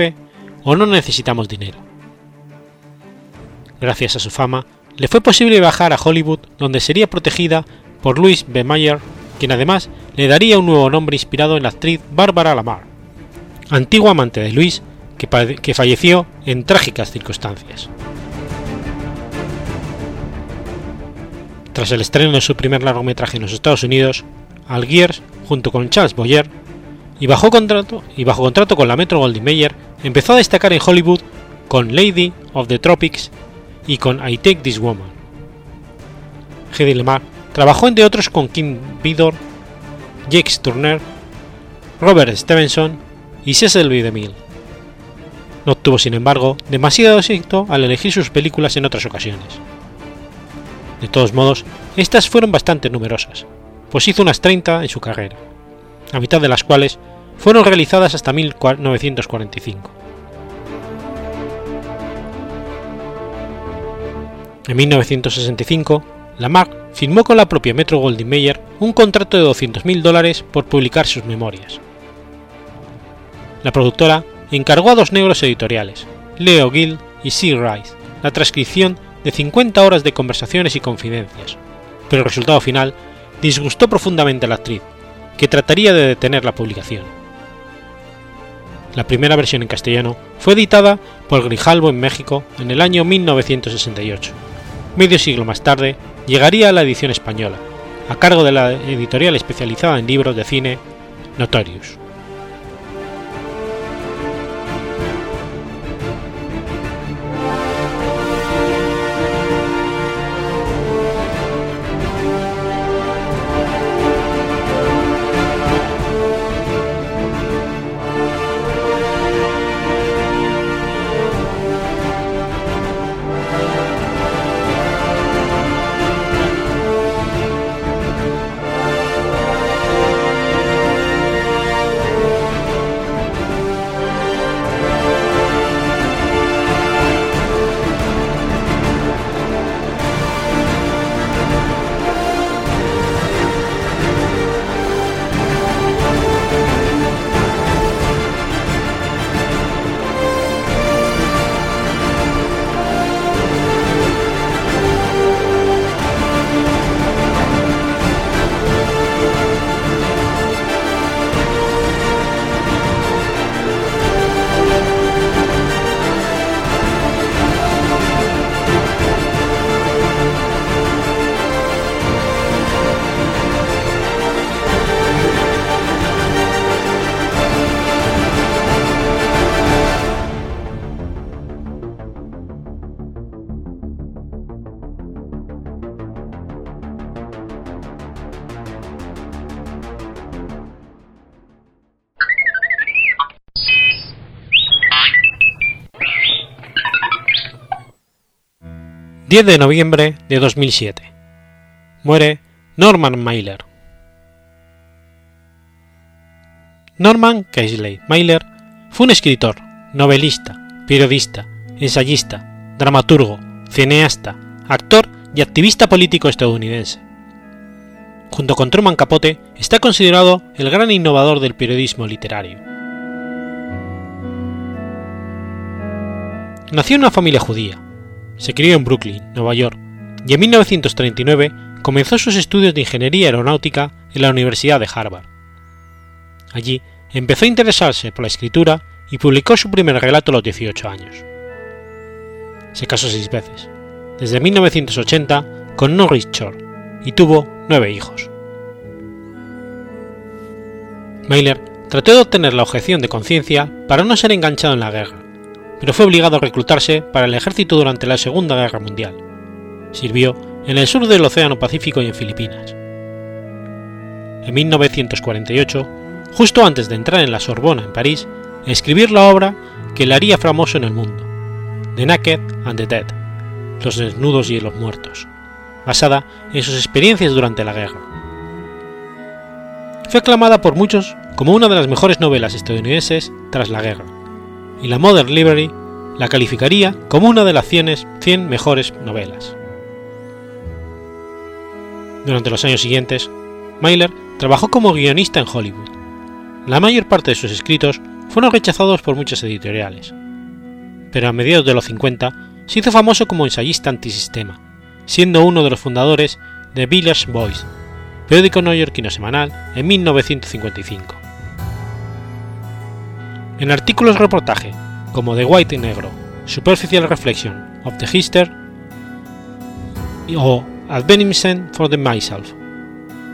Speaker 1: o No necesitamos dinero. Gracias a su fama, le fue posible viajar a Hollywood donde sería protegida por Louis B. Mayer, quien además le daría un nuevo nombre inspirado en la actriz Barbara Lamar, antigua amante de Louis que, falleció en trágicas circunstancias. Tras el estreno de su primer largometraje en los Estados Unidos, Alguiers, junto con Charles Boyer, y bajo contrato, y bajo contrato con la Metro Goldwyn Mayer, empezó a destacar en Hollywood con Lady of the Tropics y con I Take This Woman. Lamar trabajó entre otros con Kim Vidor, Jake Turner, Robert Stevenson y Cecil B. DeMille. No obtuvo, sin embargo, demasiado éxito al elegir sus películas en otras ocasiones. De todos modos, estas fueron bastante numerosas, pues hizo unas 30 en su carrera, a mitad de las cuales fueron realizadas hasta 1945. En 1965, Lamarck firmó con la propia Metro Goldwyn Mayer un contrato de 200.000 dólares por publicar sus memorias. La productora encargó a dos negros editoriales, Leo Gill y C. Rice, la transcripción de 50 horas de conversaciones y confidencias, pero el resultado final disgustó profundamente a la actriz, que trataría de detener la publicación. La primera versión en castellano fue editada por Grijalbo en México en el año 1968. Medio siglo más tarde llegaría a la edición española, a cargo de la editorial especializada en libros de cine Notorious. 10 de noviembre de 2007. Muere Norman Mailer. Norman Kingsley Mailer fue un escritor, novelista, periodista, ensayista, dramaturgo, cineasta, actor y activista político estadounidense. Junto con Truman Capote, está considerado el gran innovador del periodismo literario. Nació en una familia judía, se crió en Brooklyn, Nueva York, y en 1939 comenzó sus estudios de ingeniería aeronáutica en la Universidad de Harvard. Allí empezó a interesarse por la escritura y publicó su primer relato a los 18 años. Se casó seis veces, desde 1980 con Norris Shore, y tuvo nueve hijos. Mailer trató de obtener la objeción de conciencia para no ser enganchado en la guerra, pero fue obligado a reclutarse para el ejército durante la Segunda Guerra Mundial. Sirvió en el sur del Océano Pacífico y en Filipinas. En 1948, justo antes de entrar en la Sorbona en París, escribió la obra que le haría famoso en el mundo, The Naked and the Dead, Los desnudos y los muertos, basada en sus experiencias durante la guerra. Fue aclamada por muchos como una de las mejores novelas estadounidenses tras la guerra y la Modern Library la calificaría como una de las 100 mejores novelas. Durante los años siguientes, Myler trabajó como guionista en Hollywood. La mayor parte de sus escritos fueron rechazados por muchas editoriales, pero a mediados de los 50 se hizo famoso como ensayista antisistema, siendo uno de los fundadores de Village Voice, periódico neoyorquino semanal, en 1955. En artículos reportaje como The White y Negro, Superficial Reflection of the History o Adveniment for the Myself,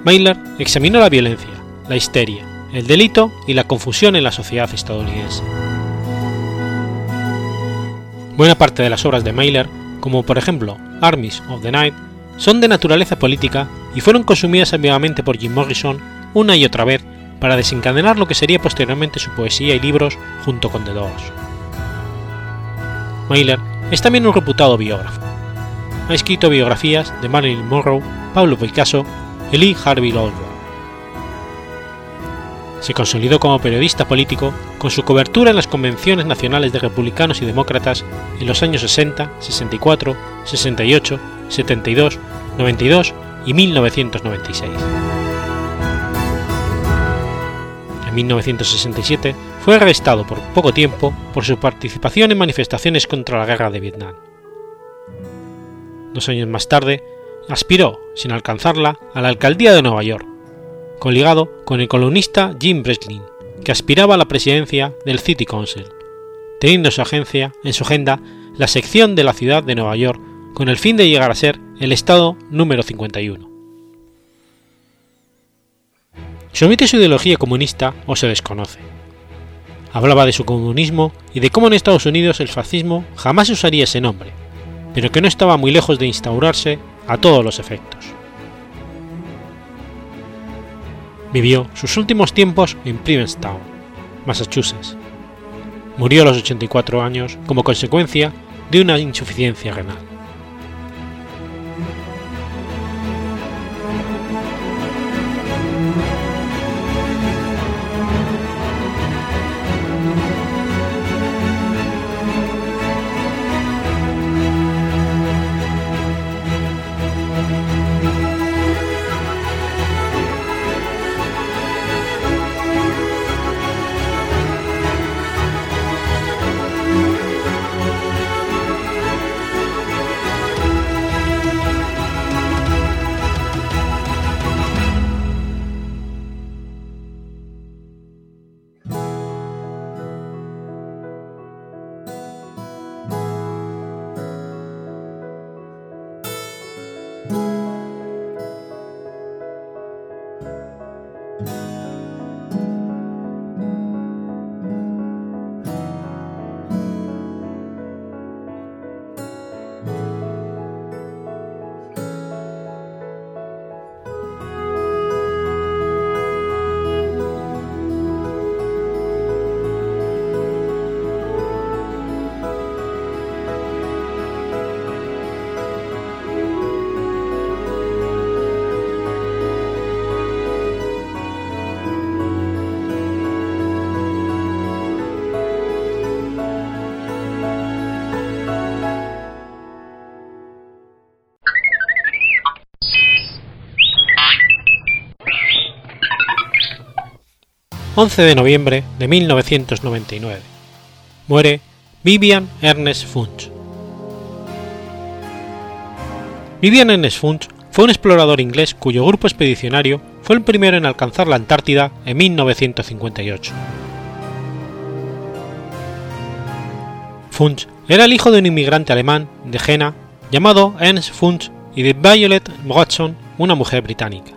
Speaker 1: Mailer examinó la violencia, la histeria, el delito y la confusión en la sociedad estadounidense. Buena parte de las obras de Mailer, como por ejemplo Armies of the Night, son de naturaleza política y fueron consumidas ampliamente por Jim Morrison una y otra vez para desencadenar lo que sería posteriormente su poesía y libros junto con The Doors. Mailer es también un reputado biógrafo. Ha escrito biografías de Marilyn Monroe, Pablo Picasso y Lee Harvey Oswald. Se consolidó como periodista político con su cobertura en las convenciones nacionales de republicanos y demócratas en los años 60, 64, 68, 72, 92 y 1996. En 1967 fue arrestado por poco tiempo por su participación en manifestaciones contra la guerra de Vietnam. Dos años más tarde, aspiró, sin alcanzarla, a la alcaldía de Nueva York, coligado con el columnista Jim Breslin, que aspiraba a la presidencia del City Council, teniendo su agencia en su agenda la sección de la ciudad de Nueva York con el fin de llegar a ser el estado número 51. Omite su ideología comunista o se desconoce. Hablaba de su comunismo y de cómo en Estados Unidos el fascismo jamás usaría ese nombre, pero que no estaba muy lejos de instaurarse a todos los efectos. Vivió sus últimos tiempos en Provincetown, Massachusetts. Murió a los 84 años como consecuencia de una insuficiencia renal. 11 de noviembre de 1999. Muere Vivian Ernest Funch. Vivian Ernest Funch fue un explorador inglés cuyo grupo expedicionario fue el primero en alcanzar la Antártida en 1958. Funch era el hijo de un inmigrante alemán de Jena llamado Ernst Funch y de Violet Watson, una mujer británica.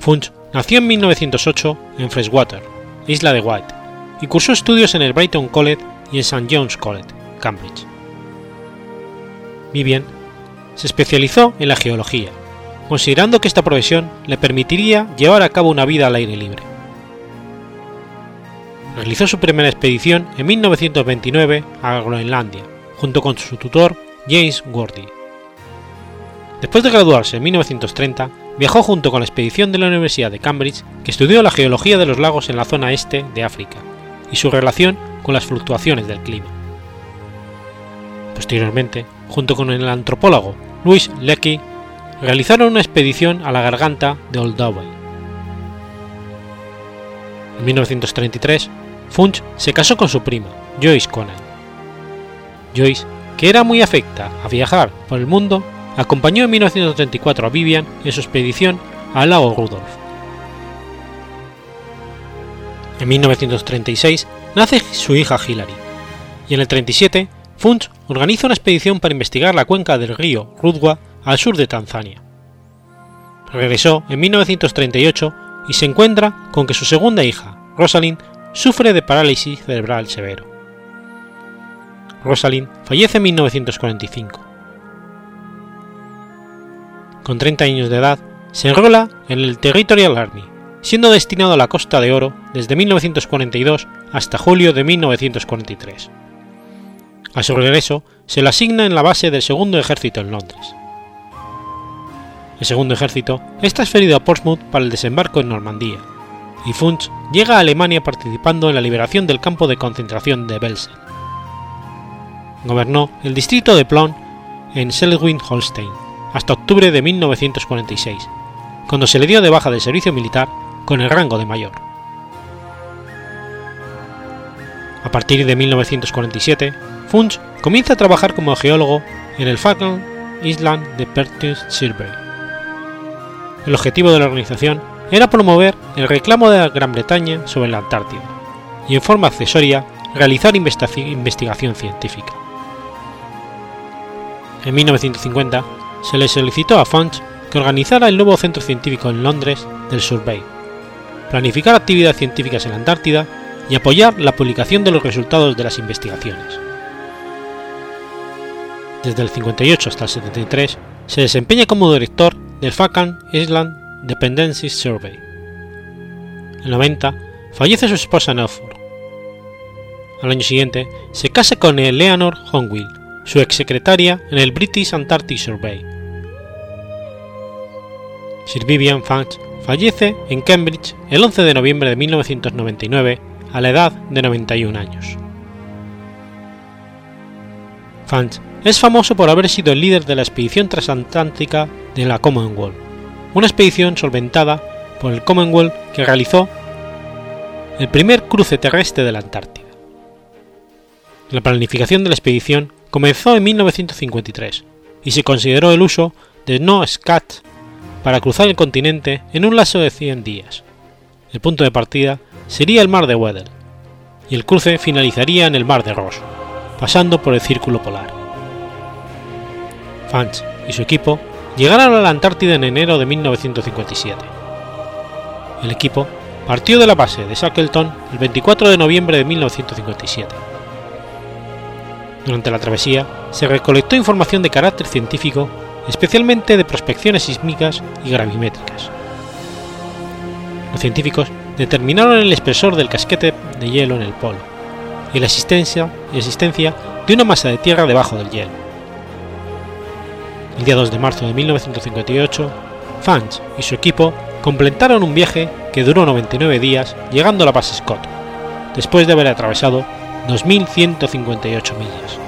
Speaker 1: Funch Nació en 1908 en Freshwater, isla de White, y cursó estudios en el Brighton College y en St John's College, Cambridge. Vivian se especializó en la geología, considerando que esta profesión le permitiría llevar a cabo una vida al aire libre. Realizó su primera expedición en 1929 a Groenlandia, junto con su tutor James Worthy. Después de graduarse en 1930, viajó junto con la expedición de la Universidad de Cambridge que estudió la geología de los lagos en la zona este de África y su relación con las fluctuaciones del clima. Posteriormente, junto con el antropólogo Louis Leakey, realizaron una expedición a la garganta de Olduvai. En 1933, Funch se casó con su prima, Joyce Conan. Joyce, que era muy afecta a viajar por el mundo, acompañó en 1934 a Vivian en su expedición al lago Rudolf. En 1936 nace su hija Hilary, y en el 37 Funch organiza una expedición para investigar la cuenca del río Rudwa al sur de Tanzania. Regresó en 1938 y se encuentra con que su segunda hija, Rosalind, sufre de parálisis cerebral severo. Rosalind fallece en 1945 con 30 años de edad, se enrola en el Territorial Army, siendo destinado a la Costa de Oro desde 1942 hasta julio de 1943. A su regreso, se le asigna en la base del Segundo Ejército en Londres. El Segundo Ejército es transferido a Portsmouth para el desembarco en Normandía, y Funch llega a Alemania participando en la liberación del campo de concentración de Belsen. Gobernó el distrito de Plön en Schleswig-Holstein hasta octubre de 1946, cuando se le dio de baja del servicio militar con el rango de mayor. A partir de 1947, Funch comienza a trabajar como geólogo en el Falkland Island de Pertus Survey. El objetivo de la organización era promover el reclamo de la Gran Bretaña sobre la Antártida y en forma accesoria realizar investigación científica. En 1950 se le solicitó a Funch que organizara el nuevo centro científico en Londres del Survey, planificar actividades científicas en la Antártida y apoyar la publicación de los resultados de las investigaciones. Desde el 58 hasta el 73 se desempeña como director del Falkland Island Dependency Survey. En el 90 fallece su esposa en Oxford. Al año siguiente se casa con Eleanor Honwill, su exsecretaria en el British Antarctic Survey. Sir Vivian Fanch fallece en Cambridge el 11 de noviembre de 1999 a la edad de 91 años. Fanch es famoso por haber sido el líder de la expedición transatlántica de la Commonwealth, una expedición solventada por el Commonwealth que realizó el primer cruce terrestre de la Antártida. La planificación de la expedición comenzó en 1953 y se consideró el uso de no scat para cruzar el continente en un lapso de 100 días. El punto de partida sería el mar de Weddell y el cruce finalizaría en el mar de Ross, pasando por el círculo polar. Fanch y su equipo llegaron a la Antártida en enero de 1957. El equipo partió de la base de Shackleton el 24 de noviembre de 1957. Durante la travesía se recolectó información de carácter científico, especialmente de prospecciones sísmicas y gravimétricas. Los científicos determinaron el espesor del casquete de hielo en el polo y la existencia, existencia de una masa de tierra debajo del hielo el día 2 de marzo de 1958, Fanch y su equipo completaron un viaje que duró 99 días llegando a la base Scott, después de haber atravesado 2.158 millas.